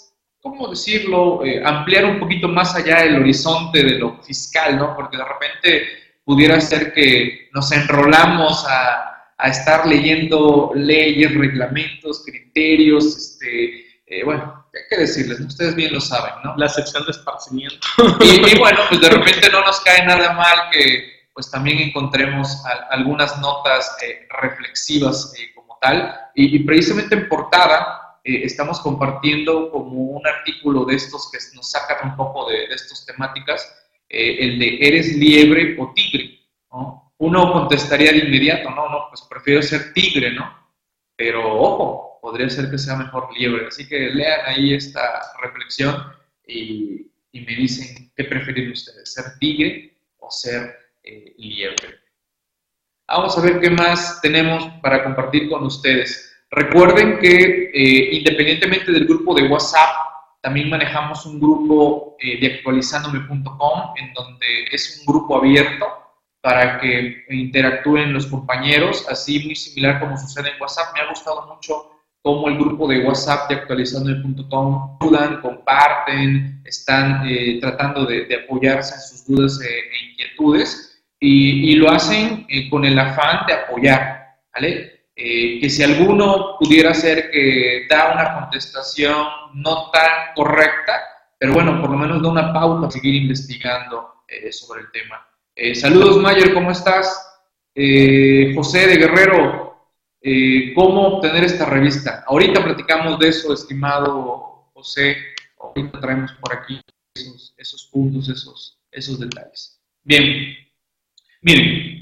¿cómo decirlo?, ampliar un poquito más allá el horizonte de lo fiscal, ¿no? Porque de repente pudiera ser que nos enrolamos a, a estar leyendo leyes, reglamentos, criterios, este, bueno, hay que decirles, ustedes bien lo saben, ¿no? La sección de esparcimiento. Y, bueno, pues de repente no nos cae nada mal que pues también encontremos algunas notas eh, reflexivas eh, como tal. Y, precisamente en portada eh, estamos compartiendo como un artículo de estos que nos sacan un poco de, de estas temáticas, el de ¿eres liebre o tigre? ¿no? Uno contestaría de inmediato, no, no, pues prefiero ser tigre, ¿no? Pero ojo, podría ser que sea mejor liebre. Así que lean ahí esta reflexión y, me dicen qué prefieren ustedes, ser tigre o ser eh, liebre. Vamos a ver qué más tenemos para compartir con ustedes. Recuerden que eh, independientemente del grupo de WhatsApp, también manejamos un grupo eh, de actualizandome.com en donde es un grupo abierto para que interactúen los compañeros, así muy similar como sucede en WhatsApp. Me ha gustado mucho como el grupo de WhatsApp de actualizandome.com ayudan, comparten, están eh, tratando de, apoyarse en sus dudas e, e inquietudes y, lo hacen con el afán de apoyar, ¿vale? Eh, que si alguno pudiera ser que da una contestación no tan correcta, pero bueno, por lo menos da una pauta a seguir investigando sobre el tema. saludos Mayer, ¿cómo estás? José de Guerrero, eh, cómo obtener esta revista. Ahorita platicamos de eso, estimado José. Ahorita traemos por aquí esos, puntos, esos, esos detalles. Bien, miren,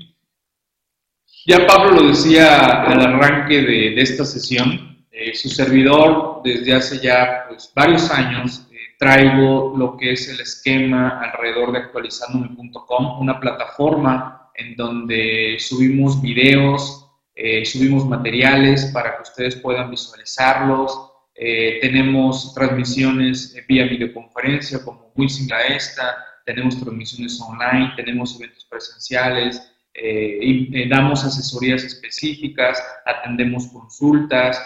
ya Pablo lo decía al arranque de, esta sesión, eh, su servidor desde hace ya pues, varios años eh, traigo lo que es el esquema alrededor de actualizandome.com, una plataforma en donde subimos videos, eh, subimos materiales para que ustedes puedan visualizarlos. Tenemos transmisiones vía videoconferencia como muy a esta. Tenemos transmisiones online, tenemos eventos presenciales, eh, y, damos asesorías específicas, atendemos consultas,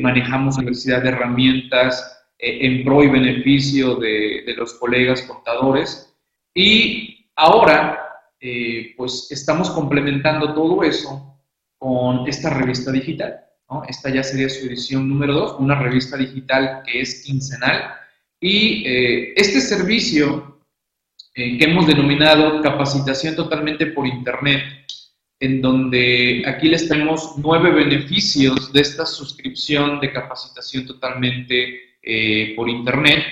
manejamos diversidad de herramientas en pro y beneficio de, de los colegas contadores. Y ahora, pues estamos complementando todo eso con esta revista digital. ¿no? Esta ya sería su edición número 2, una revista digital que es quincenal. Y eh, este servicio eh, que hemos denominado capacitación totalmente por Internet, en donde aquí les tenemos nueve beneficios de esta suscripción de capacitación totalmente eh, por Internet,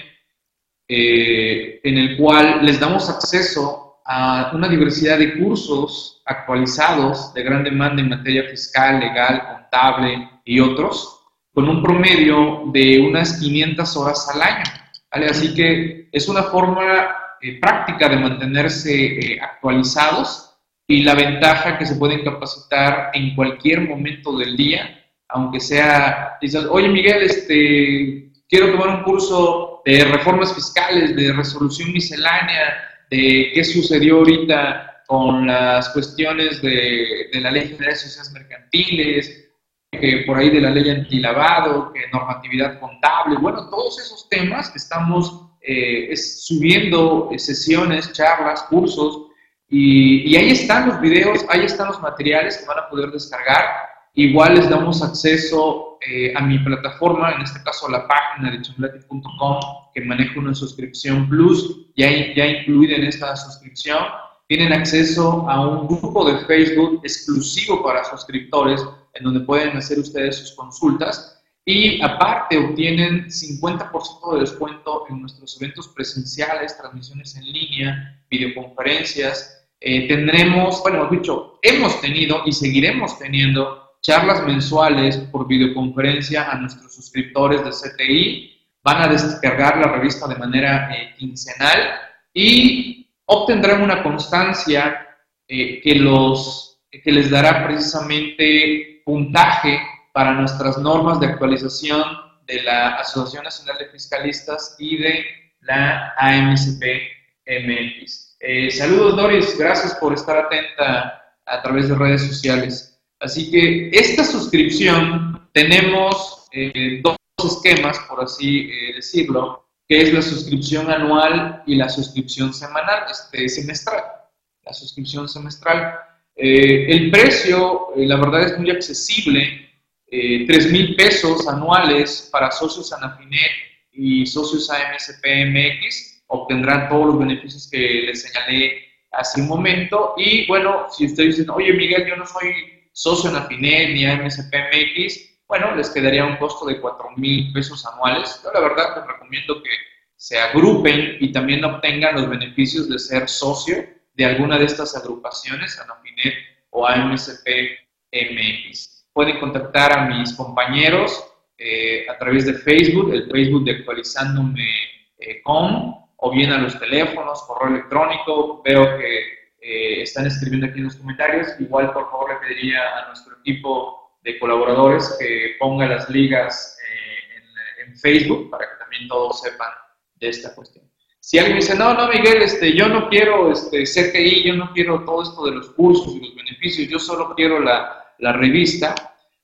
eh, en el cual les damos acceso a una diversidad de cursos actualizados de gran demanda en materia fiscal, legal, contable y otros, con un promedio de unas 500 horas al año. Así que es una forma eh, práctica de mantenerse eh, actualizados y la ventaja que se pueden capacitar en cualquier momento del día, aunque sea, dices, oye Miguel, este, quiero tomar un curso de reformas fiscales, de resolución miscelánea, de qué sucedió ahorita con las cuestiones de, de la ley de sociedades mercantiles, que por ahí de la ley antilavado, que normatividad contable, bueno, todos esos temas que estamos eh, es subiendo eh, sesiones, charlas, cursos, y, ahí están los videos, ahí están los materiales que van a poder descargar. Igual les damos acceso eh, a mi plataforma, en este caso a la página de chumlati.com, que maneja una suscripción plus, ya, ya incluida en esta suscripción. Tienen acceso a un grupo de Facebook exclusivo para suscriptores, en donde pueden hacer ustedes sus consultas y aparte obtienen 50% de descuento en nuestros eventos presenciales, transmisiones en línea, videoconferencias. Eh, tendremos, bueno, dicho, hemos tenido y seguiremos teniendo charlas mensuales por videoconferencia a nuestros suscriptores de CTI. Van a descargar la revista de manera eh, quincenal y obtendrán una constancia eh, que, los, que les dará precisamente puntaje para nuestras normas de actualización de la Asociación Nacional de Fiscalistas y de la AMCP MX. Eh, saludos Doris, gracias por estar atenta a través de redes sociales. Así que esta suscripción tenemos eh, dos esquemas, por así eh, decirlo, que es la suscripción anual y la suscripción semanal, este, semestral. La suscripción semestral. el precio, la verdad, es muy accesible eh, 3 mil pesos anuales para socios Anafinet y socios AMSPMX. Obtendrán todos los beneficios que les señalé hace un momento. Y bueno, si ustedes dicen, oye Miguel, yo no soy socio Anafinet ni AMSPMX, bueno, les quedaría un costo de 4 mil pesos anuales. Yo la verdad les recomiendo que se agrupen y también obtengan los beneficios de ser socio de alguna de estas agrupaciones, Anafinet o AMSPMX pueden contactar a mis compañeros eh, a través de Facebook, el Facebook de actualizándome eh, o bien a los teléfonos, correo electrónico. Veo que eh, están escribiendo aquí en los comentarios. Igual, por favor, le pediría a nuestro equipo de colaboradores que ponga las ligas en, en, Facebook para que también todos sepan de esta cuestión. Si alguien dice, no, no, Miguel, este, yo no quiero este, CTI, yo no quiero todo esto de los cursos y los beneficios, yo solo quiero la, la revista,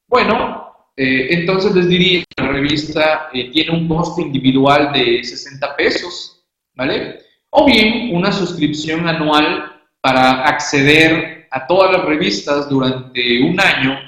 bueno, eh, entonces les diría que la revista eh, tiene un costo individual de 60 pesos, ¿vale? O bien una suscripción anual para acceder a todas las revistas durante un año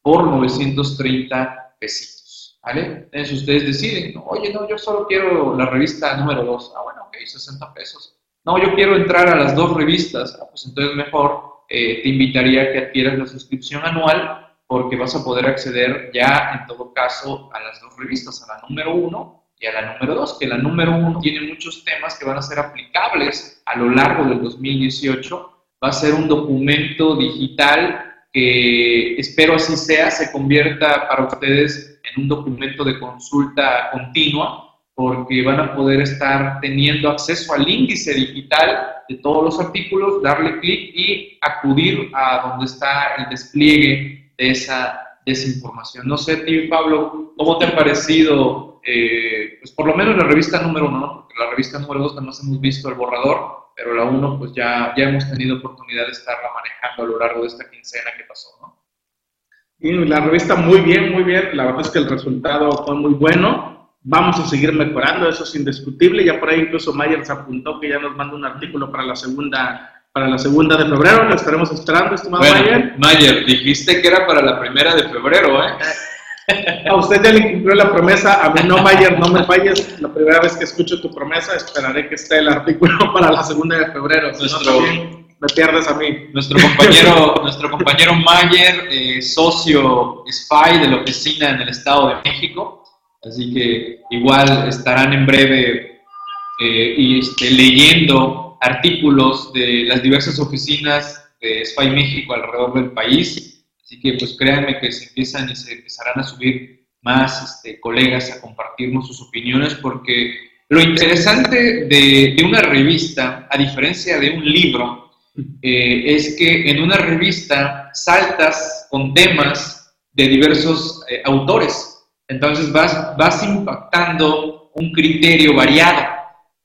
por 930 pesitos, ¿vale? Entonces ustedes deciden, oye, no, yo solo quiero la revista número 2, ah, bueno, ok, 60 pesos. No, yo quiero entrar a las dos revistas, ah, pues entonces mejor eh, te invitaría a que adquieras la suscripción anual porque vas a poder acceder ya en todo caso a las dos revistas, a la número uno y a la número dos, que la número uno tiene muchos temas que van a ser aplicables a lo largo del 2018. Va a ser un documento digital que espero así sea, se convierta para ustedes en un documento de consulta continua porque van a poder estar teniendo acceso al índice digital de todos los artículos, darle clic y acudir a donde está el despliegue de esa, desinformación. No sé, tío Pablo, ¿cómo te ha parecido, eh, pues por lo menos la revista número uno, porque la revista número dos más hemos visto el borrador, pero la uno pues ya, ya hemos tenido oportunidad de estarla manejando a lo largo de esta quincena que pasó, ¿no? Y la revista muy bien, muy bien, la verdad es que el resultado fue muy bueno Vamos a seguir mejorando, eso es indiscutible. Ya por ahí incluso Mayer se apuntó que ya nos manda un artículo para la segunda para la segunda de febrero. Lo estaremos esperando, estimado bueno, Mayer. Mayer, dijiste que era para la primera de febrero, ¿eh? A usted ya le incumplió la promesa, a mí no, Mayer, no me falles. La primera vez que escucho tu promesa, esperaré que esté el artículo para la segunda de febrero. Nuestro, me pierdes a mí. Nuestro compañero, nuestro compañero Mayer, eh, socio SPY de la oficina en el Estado de México, así que igual estarán en breve eh, y, este, leyendo artículos de las diversas oficinas de SPY México alrededor del país Así que pues créanme que se empiezan y se empezarán a subir más este, colegas a compartirnos sus opiniones porque lo interesante de, una revista, a diferencia de un libro, eh, es que en una revista saltas con temas de diversos eh, autores. Entonces vas, vas impactando un criterio variado,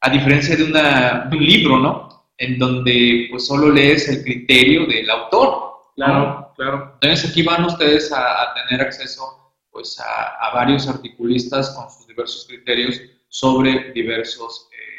a diferencia de, una, de un libro, ¿no? En donde pues solo lees el criterio del autor. Claro, claro. Entonces aquí van ustedes a, tener acceso pues, a, varios articulistas con sus diversos criterios sobre diversos eh,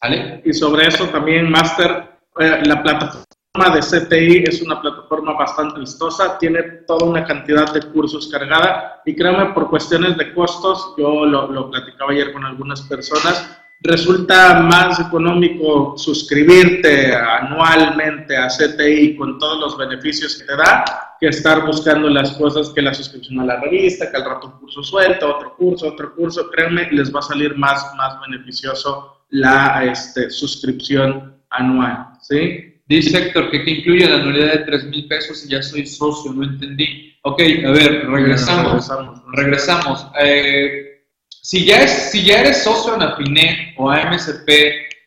¿vale? Y sobre eso también, Master, eh, la plataforma de CTI es una plataforma bastante vistosa, tiene toda una cantidad de cursos cargada y créanme, por cuestiones de costos, yo lo, lo platicaba ayer con algunas personas, resulta más económico suscribirte anualmente a CTI con todos los beneficios que te da que estar buscando las cosas que la suscripción a la revista, que al rato un curso suelto, otro curso, otro curso. Créanme, les va a salir más, más beneficioso la este, suscripción anual. ¿sí? Dice Héctor que, incluye la anualidad de 3 mil pesos y ya soy socio, no entendí. Ok, a ver, regresamos. Regresamos. regresamos. Eh, si ya, es, si ya eres socio en Afinet o AMCP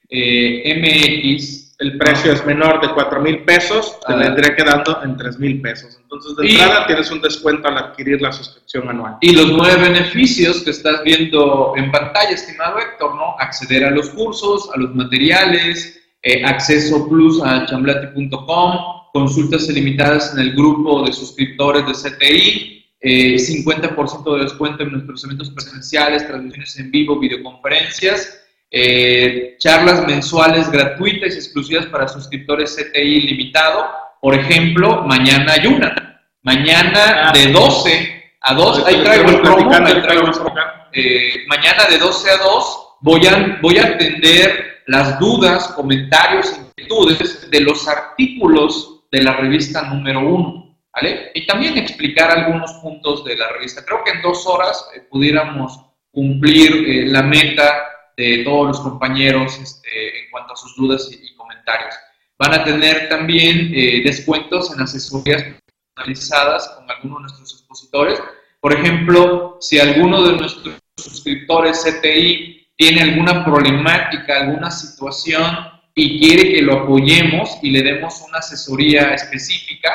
eh, MX, el precio es menor de 4 mil pesos, te vendría quedando en 3 mil pesos. Entonces, de entrada tienes un descuento al adquirir la suscripción anual. Y los nueve beneficios que estás viendo en pantalla, estimado Héctor, ¿no? Acceder a los cursos, a los materiales, eh, acceso plus a chamblati.com, consultas ilimitadas en el grupo de suscriptores de CTI, 50% eh, de descuento en nuestros eventos presenciales, transmisiones en vivo, videoconferencias, eh, charlas mensuales gratuitas y exclusivas para suscriptores CTI limitado. Por ejemplo, mañana hay una. Mañana ah. de 12 a 2, ahí traigo el promo, eh, mañana de 12 a 2 voy a, voy a atender las dudas, comentarios, inquietudes de los artículos de la revista número 1. Y también explicar algunos puntos de la revista. Creo que en dos horas eh, pudiéramos cumplir eh, la meta de todos los compañeros este, en cuanto a sus dudas y, comentarios. Van a tener también eh, descuentos en asesorías personalizadas con algunos de nuestros expositores. Por ejemplo, si alguno de nuestros suscriptores CTI tiene alguna problemática, alguna situación y quiere que lo apoyemos y le demos una asesoría específica,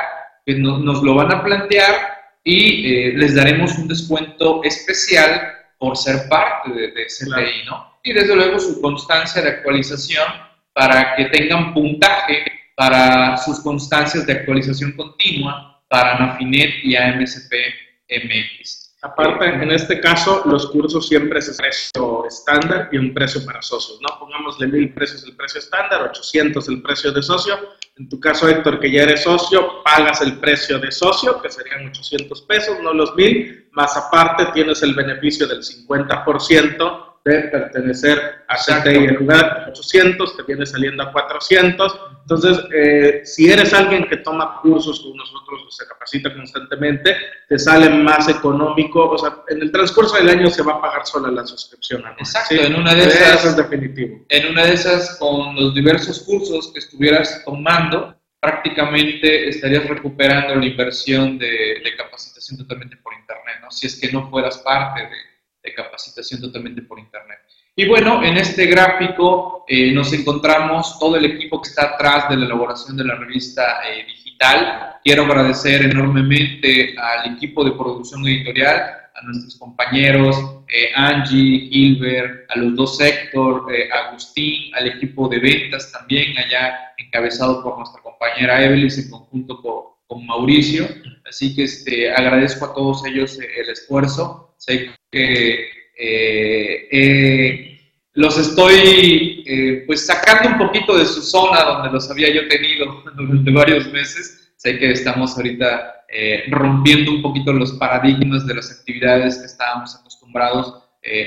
que nos lo van a plantear y eh, les daremos un descuento especial por ser parte de, de CTI, ¿no? Y desde luego su constancia de actualización para que tengan puntaje para sus constancias de actualización continua para Nafinet y AMSP MX. Aparte, en este caso, los cursos siempre es precio estándar y un precio para socios, ¿no? Pongámosle mil precios el precio estándar, 800 el precio de socio. En tu caso, Héctor, que ya eres socio, pagas el precio de socio, que serían 800 pesos, no los mil, más aparte tienes el beneficio del 50% de pertenecer a CTI. En lugar de 800, te viene saliendo a 400. Entonces, eh, si eres alguien que toma cursos con nosotros, se capacita constantemente, te sale más económico. O sea, en el transcurso del año se va a pagar sola la suscripción. Exacto, en una de esas. es definitivo. En una de esas, con los diversos cursos que estuvieras tomando, prácticamente estarías recuperando la inversión de, de capacitación totalmente por Internet, ¿no? Si es que no fueras parte de de capacitación totalmente por Internet. Y bueno, en este gráfico eh, nos encontramos todo el equipo que está atrás de la elaboración de la revista eh, digital. Quiero agradecer enormemente al equipo de producción editorial, a nuestros compañeros eh, Angie, Gilbert, a los dos Héctor, Agustín, al equipo de ventas también, allá encabezado por nuestra compañera Evelyn en conjunto con, con Mauricio. Así que este, agradezco a todos ellos el esfuerzo. Sé que eh, eh, los estoy eh, pues sacando un poquito de su zona donde los había yo tenido durante varios meses. Sé que estamos ahorita eh, rompiendo un poquito los paradigmas de las actividades que estábamos acostumbrados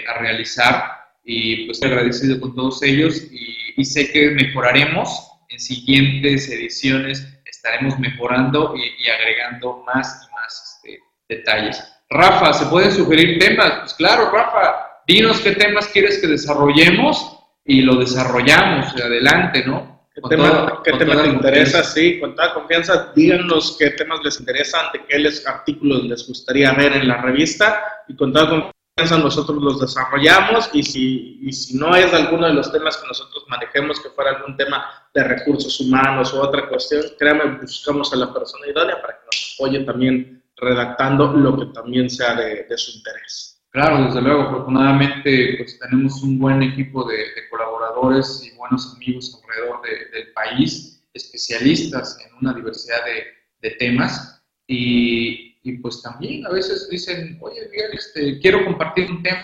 a realizar y pues agradecido con todos ellos y, sé que mejoraremos en siguientes ediciones, estaremos mejorando y, agregando más y más este, detalles. Rafa, ¿se pueden sugerir temas? Pues claro, Rafa, dinos qué temas quieres que desarrollemos y lo desarrollamos adelante, ¿no? ¿Qué tema, ¿qué tema te interesa? Sí, con toda confianza, díganos qué temas les interesan, de qué les, artículos les gustaría ver en la revista y con toda confianza nosotros los desarrollamos y si, y si no es alguno de los temas que nosotros manejemos, que fuera algún tema de recursos humanos o otra cuestión, créanme, buscamos a la persona idónea para que nos apoye también redactando lo que también sea de, de su interés. Claro, desde luego, afortunadamente pues tenemos un buen equipo de, colaboradores y buenos amigos alrededor del país, especialistas en una diversidad de, temas y, pues también a veces dicen, oye, bien, este, quiero compartir un tema,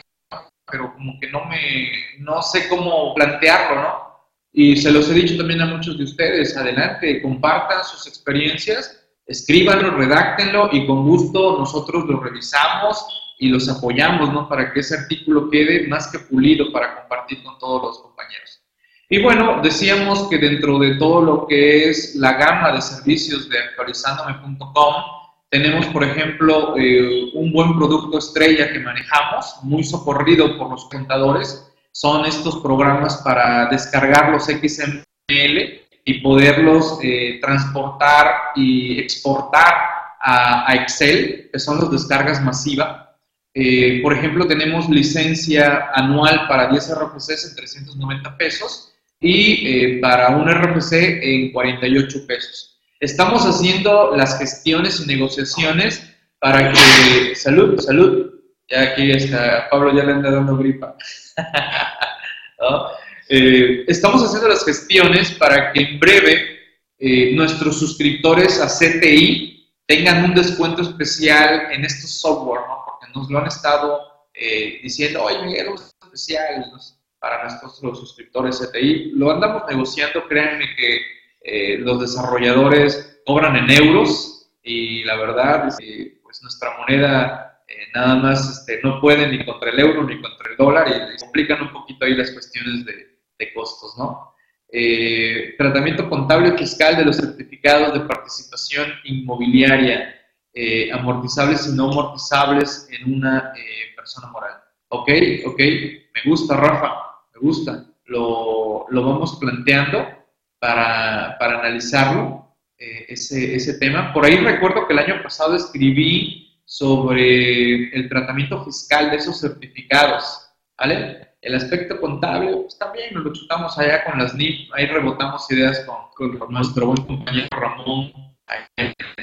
pero como que no me, no sé cómo plantearlo, ¿no? Y se los he dicho también a muchos de ustedes, adelante, compartan sus experiencias, escríbanlo, redáctenlo y con gusto nosotros lo revisamos y los apoyamos, ¿no? Para que ese artículo quede más que pulido para compartir con todos los compañeros. Y bueno, decíamos que dentro de todo lo que es la gama de servicios de actualizandome.com, tenemos, por ejemplo, eh, un buen producto estrella que manejamos, muy socorrido por los contadores. Son estos programas para descargar los XML y poderlos eh, transportar y exportar a, a Excel, que son las descargas masivas eh, por ejemplo, tenemos licencia anual para 10 RFCs en 390 pesos y eh, para un RFC en 48 pesos. Estamos haciendo las gestiones y negociaciones para que... Salud, salud. Ya aquí está, Pablo ya le anda dando gripa. Eh, estamos haciendo las gestiones para que en breve nuestros suscriptores a CTI tengan un descuento especial en estos software, ¿no? nos lo han estado eh, diciendo, oye, Miguel, un especial para nuestros suscriptores CTI. Lo andamos negociando, créanme que eh, los desarrolladores cobran en euros y la verdad, pues nuestra moneda eh, nada más este, no puede ni contra el euro ni contra el dólar y les complican un poquito ahí las cuestiones de, de costos, ¿no? tratamiento contable fiscal de los certificados de participación inmobiliaria eh, amortizables y no amortizables en una eh, persona moral. ¿Ok? ¿Ok? Me gusta, Rafa, me gusta. Lo, lo vamos planteando para, para analizarlo, eh, ese, ese tema. Por ahí recuerdo que el año pasado escribí sobre el tratamiento fiscal de esos certificados, ¿vale? El aspecto contable, pues también nos lo chutamos allá con las NIF, ahí rebotamos ideas con, con nuestro buen compañero Ramón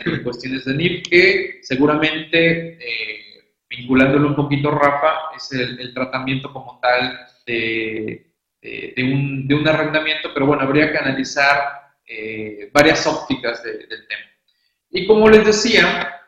hay cuestiones de NIF que seguramente, eh, vinculándolo un poquito, Rafa, es el, tratamiento como tal de, de, un, de, un, arrendamiento, pero bueno, habría que analizar eh, varias ópticas del tema. Y como les decía,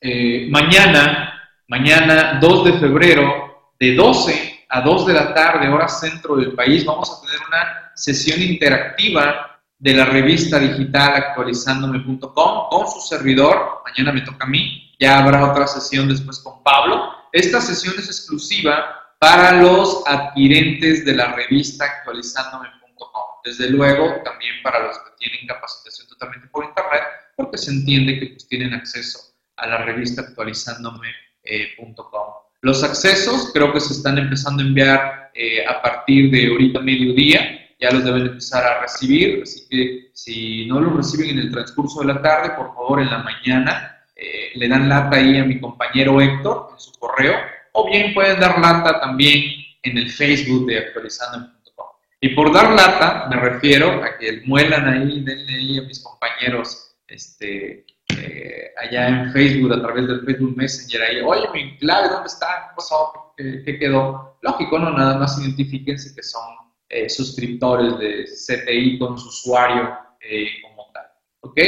eh, mañana, mañana 2 de febrero, de 12 a 2 de la tarde, hora centro del país, vamos a tener una sesión interactiva de la revista digital actualizandome.com con su servidor. Mañana me toca a mí. Ya habrá otra sesión después con Pablo. Esta sesión es exclusiva para los adquirentes de la revista actualizandome.com. Desde luego, también para los que tienen capacitación totalmente por internet, porque se entiende que pues, tienen acceso a la revista actualizandome.com. Los accesos creo que se están empezando a enviar eh, a partir de ahorita mediodía ya los deben empezar a recibir, así que si no los reciben en el transcurso de la tarde, por favor en la mañana eh, le dan lata ahí a mi compañero Héctor en su correo, o bien pueden dar lata también en el Facebook de actualizando.com. Y por dar lata me refiero a que muelan ahí, denle ahí a mis compañeros este, eh, allá en Facebook, a través del Facebook Messenger, ahí, oye, mi clave, ¿dónde está? ¿Qué pasó? ¿Qué, quedó? Lógico, no, nada más identifíquense que son eh, suscriptores de CTI con su usuario eh, como tal. ¿Ok?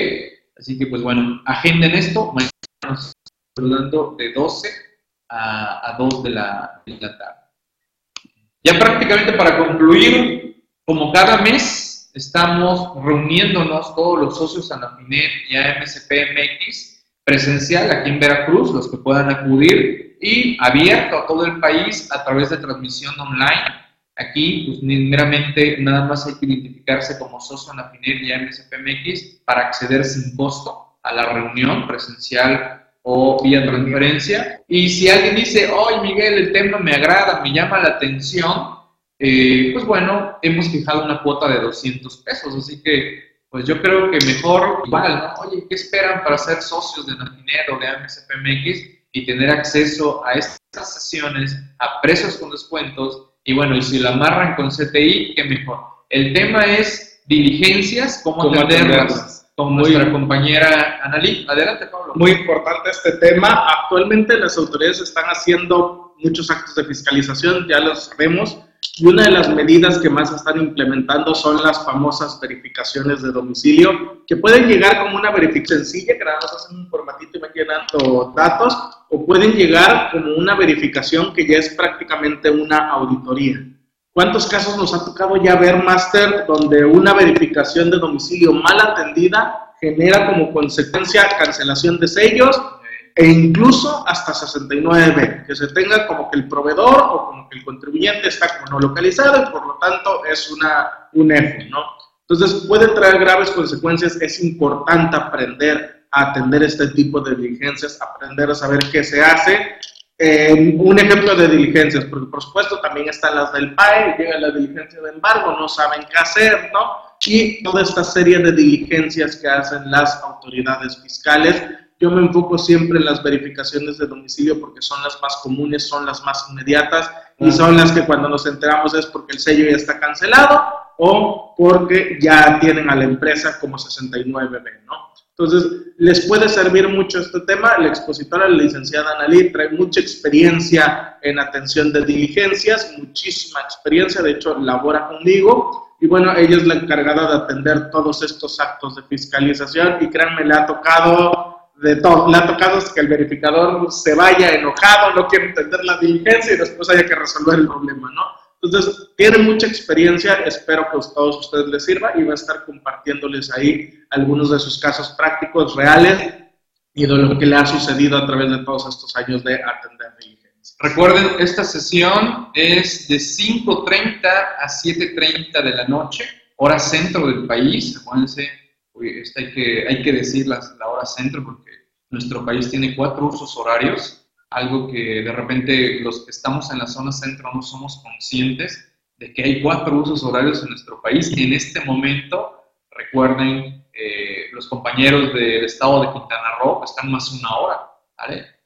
Así que, pues bueno, agenden esto. Mañana nos saludando de 12 a, a 2 de la, tarde. Ya prácticamente para concluir, como cada mes, estamos reuniéndonos todos los socios Anafinet y AMSPMX presencial aquí en Veracruz, los que puedan acudir, y abierto a todo el país a través de transmisión online. Aquí, pues meramente nada más hay que identificarse como socio Anafinet y AMSPMX para acceder sin costo a la reunión presencial o vía transferencia. Y si alguien dice, oye Miguel, el tema me agrada, me llama la atención, eh, pues bueno, hemos fijado una cuota de 200 pesos, así que pues yo creo que mejor igual, ¿no? Oye, ¿qué esperan para ser socios de Natinero o de AMSPMX y tener acceso a estas sesiones a precios con descuentos? Y bueno, y si la amarran con CTI, qué mejor. El tema es diligencias, cómo, ¿Cómo atenderlas con nuestra compañera Analí. Adelante, Pablo. Muy importante este tema. Actualmente las autoridades están haciendo muchos actos de fiscalización, ya lo sabemos, y una de las medidas que más están implementando son las famosas verificaciones de domicilio, que pueden llegar como una verificación sencilla, que nada más hacen un formatito y van llenando datos, o pueden llegar como una verificación que ya es prácticamente una auditoría. ¿Cuántos casos nos ha tocado ya ver, Master, donde una verificación de domicilio mal atendida genera como consecuencia cancelación de sellos e incluso hasta 69, que se tenga como que el proveedor o como que el contribuyente está como no localizado y por lo tanto es una, un F, ¿no? Entonces puede traer graves consecuencias, es importante aprender a atender este tipo de diligencias, aprender a saber qué se hace un ejemplo de diligencias, porque por supuesto también están las del PAE, llega la diligencia de embargo, no saben qué hacer, ¿no? Y toda esta serie de diligencias que hacen las autoridades fiscales. Yo me enfoco siempre en las verificaciones de domicilio porque son las más comunes, son las más inmediatas y son las que cuando nos enteramos es porque el sello ya está cancelado o porque ya tienen a la empresa como 69B, ¿no? Entonces, les puede servir mucho este tema. La expositora, la licenciada Analí, trae mucha experiencia en atención de diligencias, muchísima experiencia, de hecho, labora conmigo. Y bueno, ella es la encargada de atender todos estos actos de fiscalización y créanme, le ha tocado de todo. Le ha tocado que el verificador se vaya enojado, no quiere entender la diligencia y después haya que resolver el problema, ¿no? Entonces, tiene mucha experiencia, espero que a todos ustedes les sirva y va a estar compartiéndoles ahí algunos de sus casos prácticos, reales y de lo que le ha sucedido a través de todos estos años de atender diligencias. Recuerden, esta sesión es de 5.30 a 7.30 de la noche, hora centro del país. Acuérdense, hay que, hay que decir la, la hora centro porque nuestro país tiene cuatro usos horarios algo que de repente los que estamos en la zona centro no somos conscientes de que hay cuatro usos horarios en nuestro país en este momento, recuerden, eh, los compañeros del estado de Quintana Roo están más una hora.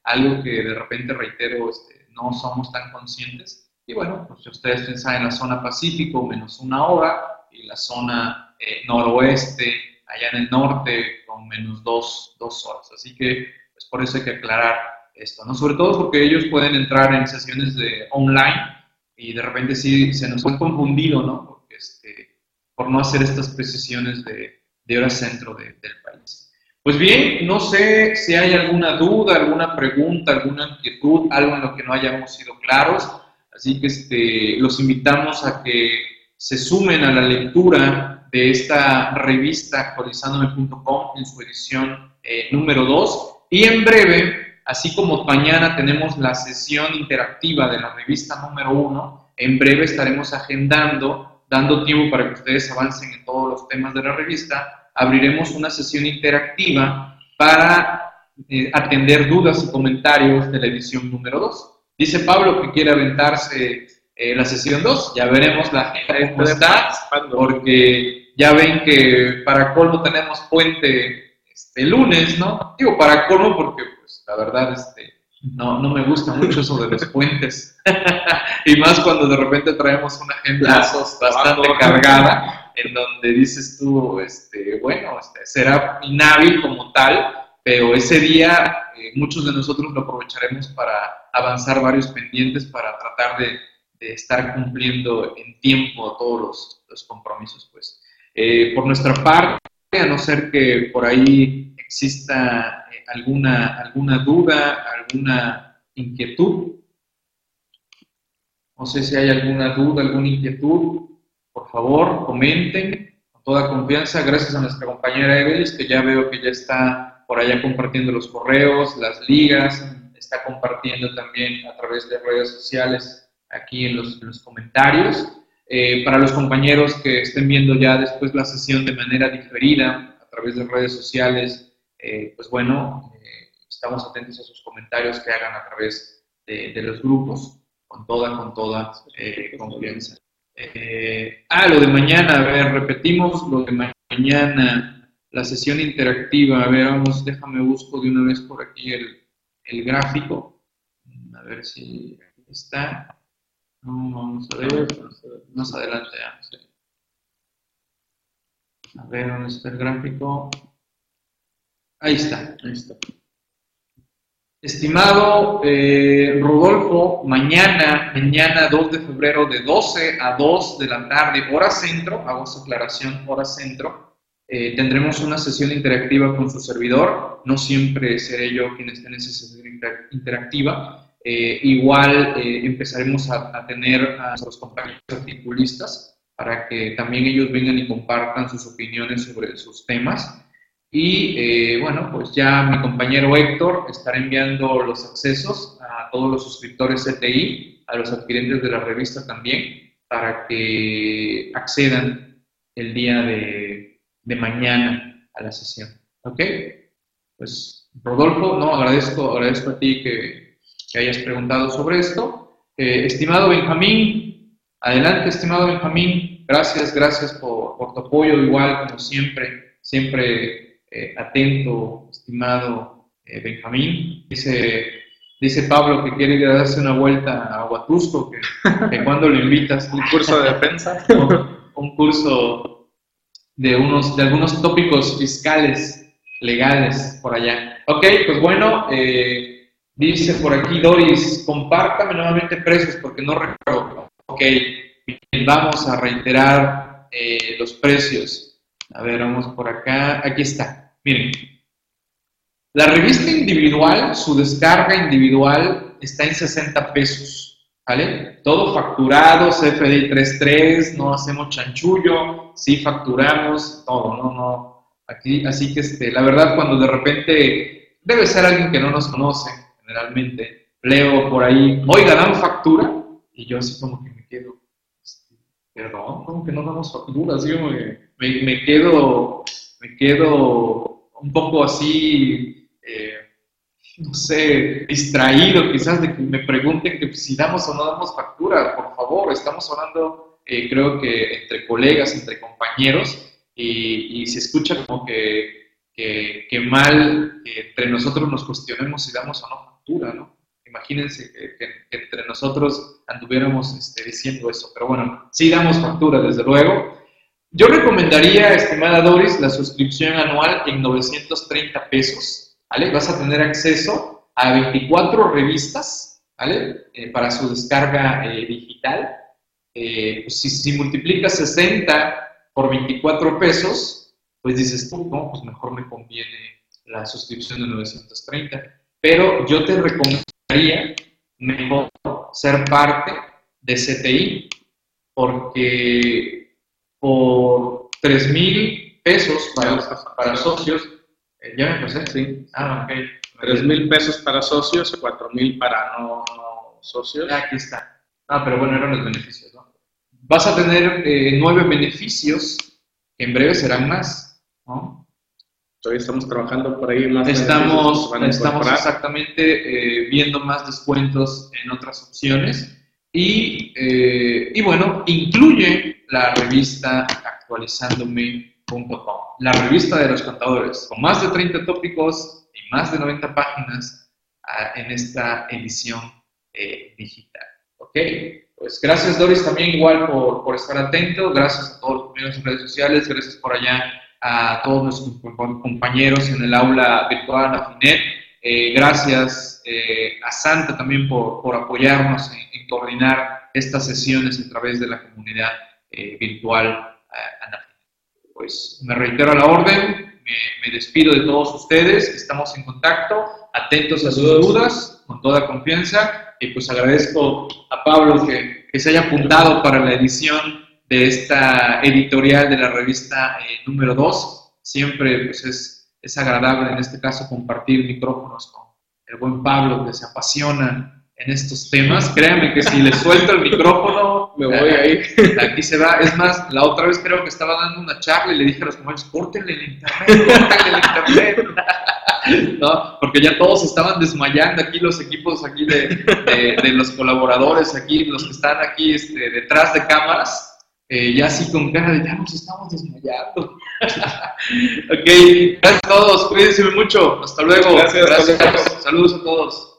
Algo que de repente, reitero, este, no somos tan conscientes. Y bueno, pues si ustedes piensan en la zona Pacífico, menos una hora, y la zona eh, noroeste, allá en el norte, con menos dos, dos horas. Así que, pues por eso hay que aclarar esto, ¿no? Sobre todo porque ellos pueden entrar en sesiones de online y de repente sí se nos han confundido, ¿no? Porque, este, por no hacer estas precisiones de, de hora centro del país. Pues bien, no sé si hay alguna duda, alguna pregunta, alguna inquietud, algo en lo que no hayamos sido claros, así que este, los invitamos a que se sumen a la lectura de esta revista actualizandome.com en su edición eh, número 2 y en breve Así como mañana tenemos la sesión interactiva de la revista número uno, en breve estaremos agendando, dando tiempo para que ustedes avancen en todos los temas de la revista, abriremos una sesión interactiva para eh, atender dudas y comentarios de la edición número 2. Dice Pablo que quiere aventarse eh, la sesión 2, ya veremos la gente cómo está, porque ya ven que para colmo tenemos puente este lunes, ¿no? Digo para colmo porque la verdad, este, no, no me gusta mucho eso de los puentes. y más cuando de repente traemos una agenda bastante cargada, en donde dices tú, este, bueno, este, será inhábil como tal, pero ese día eh, muchos de nosotros lo aprovecharemos para avanzar varios pendientes para tratar de, de estar cumpliendo en tiempo todos los, los compromisos. Pues. Eh, por nuestra parte, a no ser que por ahí exista alguna, alguna duda, alguna inquietud. No sé si hay alguna duda, alguna inquietud. Por favor, comenten, con toda confianza. Gracias a nuestra compañera Evelis, que ya veo que ya está por allá compartiendo los correos, las ligas, está compartiendo también a través de redes sociales aquí en los, comentarios. Eh, para los compañeros que estén viendo ya después la sesión de manera diferida a través de redes sociales, eh, pues bueno, eh, estamos atentos a sus comentarios que hagan a través de, de los grupos, con toda, con toda confianza. ah, lo de mañana, a ver, repetimos lo de mañana, la sesión interactiva, a ver, vamos, déjame busco de una vez por aquí el, el gráfico, a ver si está. Vamos a ver, más adelante. A ver, ¿dónde está el gráfico? Ahí está. Ahí está. Estimado eh, Rodolfo, mañana, mañana 2 de febrero de 12 a 2 de la tarde, hora centro, hago esa aclaración, hora centro, eh, tendremos una sesión interactiva con su servidor, no siempre seré yo quien esté en esa sesión interactiva. Eh, igual eh, empezaremos a, tener a nuestros compañeros articulistas para que también ellos vengan y compartan sus opiniones sobre sus temas. Y bueno, pues ya mi compañero Héctor estará enviando los accesos a todos los suscriptores CTI, a los adquirentes de la revista también, para que accedan el día de, de mañana a la sesión. ¿Ok? Pues Rodolfo, no, agradezco, agradezco a ti que, hayas preguntado sobre esto. Eh, estimado Benjamín, adelante, estimado Benjamín, gracias, gracias por, tu apoyo, igual como siempre, siempre eh, atento, estimado eh, Benjamín. Dice, dice Pablo que quiere darse una vuelta a Huatusco, que, que cuando lo invitas. Un curso de defensa. un curso de, unos, de algunos tópicos fiscales, legales, por allá. Ok, pues bueno, eh, dice por aquí Doris, compártame nuevamente precios porque no recuerdo. Ok, vamos a reiterar eh, los precios. A ver, vamos por acá. Aquí está. Miren, la revista individual, su descarga individual está en 60 pesos. ¿vale? Todo facturado, CFDI 3.3, no hacemos chanchullo, sí facturamos, todo, no, no. Aquí, así que este, la verdad cuando de repente debe ser alguien que no nos conoce, generalmente, leo por ahí, oiga, dan factura, y yo así como que me quedo, este, perdón, como que no damos factura, así me, me quedo, me quedo un poco así, eh, no sé, distraído quizás de que me pregunten que si damos o no damos factura, por favor, estamos hablando, eh, creo que entre colegas, entre compañeros, y, se escucha como que, que, mal entre nosotros nos cuestionemos si damos o no Imagínense que, entre nosotros anduviéramos este, diciendo eso, pero bueno, sí damos factura, desde luego. Yo recomendaría, estimada Doris, la suscripción anual en 930 pesos ¿vale? Vas a tener acceso a 24 revistas, ¿vale? Eh, para su descarga eh, digital. Eh, pues si, si, multiplicas 60 por 24 pesos, pues dices tú, no, pues mejor me conviene la suscripción de 930. Pero yo te recomendaría mejor ser parte de CTI, porque por 3 mil pesos para, para socios eh, ya me empecé, sí. Ah, ok. 3 mil pesos para socios, 4 mil para no, socios. aquí está. Ah, pero bueno, eran los beneficios, ¿no? Vas a tener eh, nueve beneficios, que en breve serán más, ¿no? Todavía estamos trabajando por ahí más. Estamos, estamos exactamente eh, viendo más descuentos en otras opciones. Y, y bueno, incluye la revista actualizándome la revista de los contadores, con más de 30 tópicos y más de 90 páginas ah, en esta edición eh, digital. ¿Ok? Pues gracias Doris también igual por, por, estar atento, gracias a todos los compañeros en redes sociales, gracias por allá a todos nuestros compañeros en el aula virtual Afinet, eh, gracias eh, a Santa también por, por apoyarnos en, coordinar estas sesiones a través de la comunidad virtual Anafinet pues me reitero a la orden, me, despido de todos ustedes, estamos en contacto, atentos a sus dudas, con toda confianza, y pues agradezco a Pablo que, se haya apuntado para la edición de esta editorial de la revista eh, número 2. Siempre pues, es, es agradable en este caso compartir micrófonos con el buen Pablo que se apasiona en estos temas. Créanme que si le suelto el micrófono, me voy ahí. Aquí se va. Es más, la otra vez creo que estaba dando una charla y le dije a los compañeros, córtenle el internet, córtenle el internet. ¿No? Porque ya todos estaban desmayando aquí, los equipos aquí de, de, los colaboradores, aquí, los que están aquí este, detrás de cámaras. Eh, ya así con cara de ya nos estamos desmayando. ok, gracias a todos, cuídense mucho, hasta luego. Gracias, gracias. saludos a todos.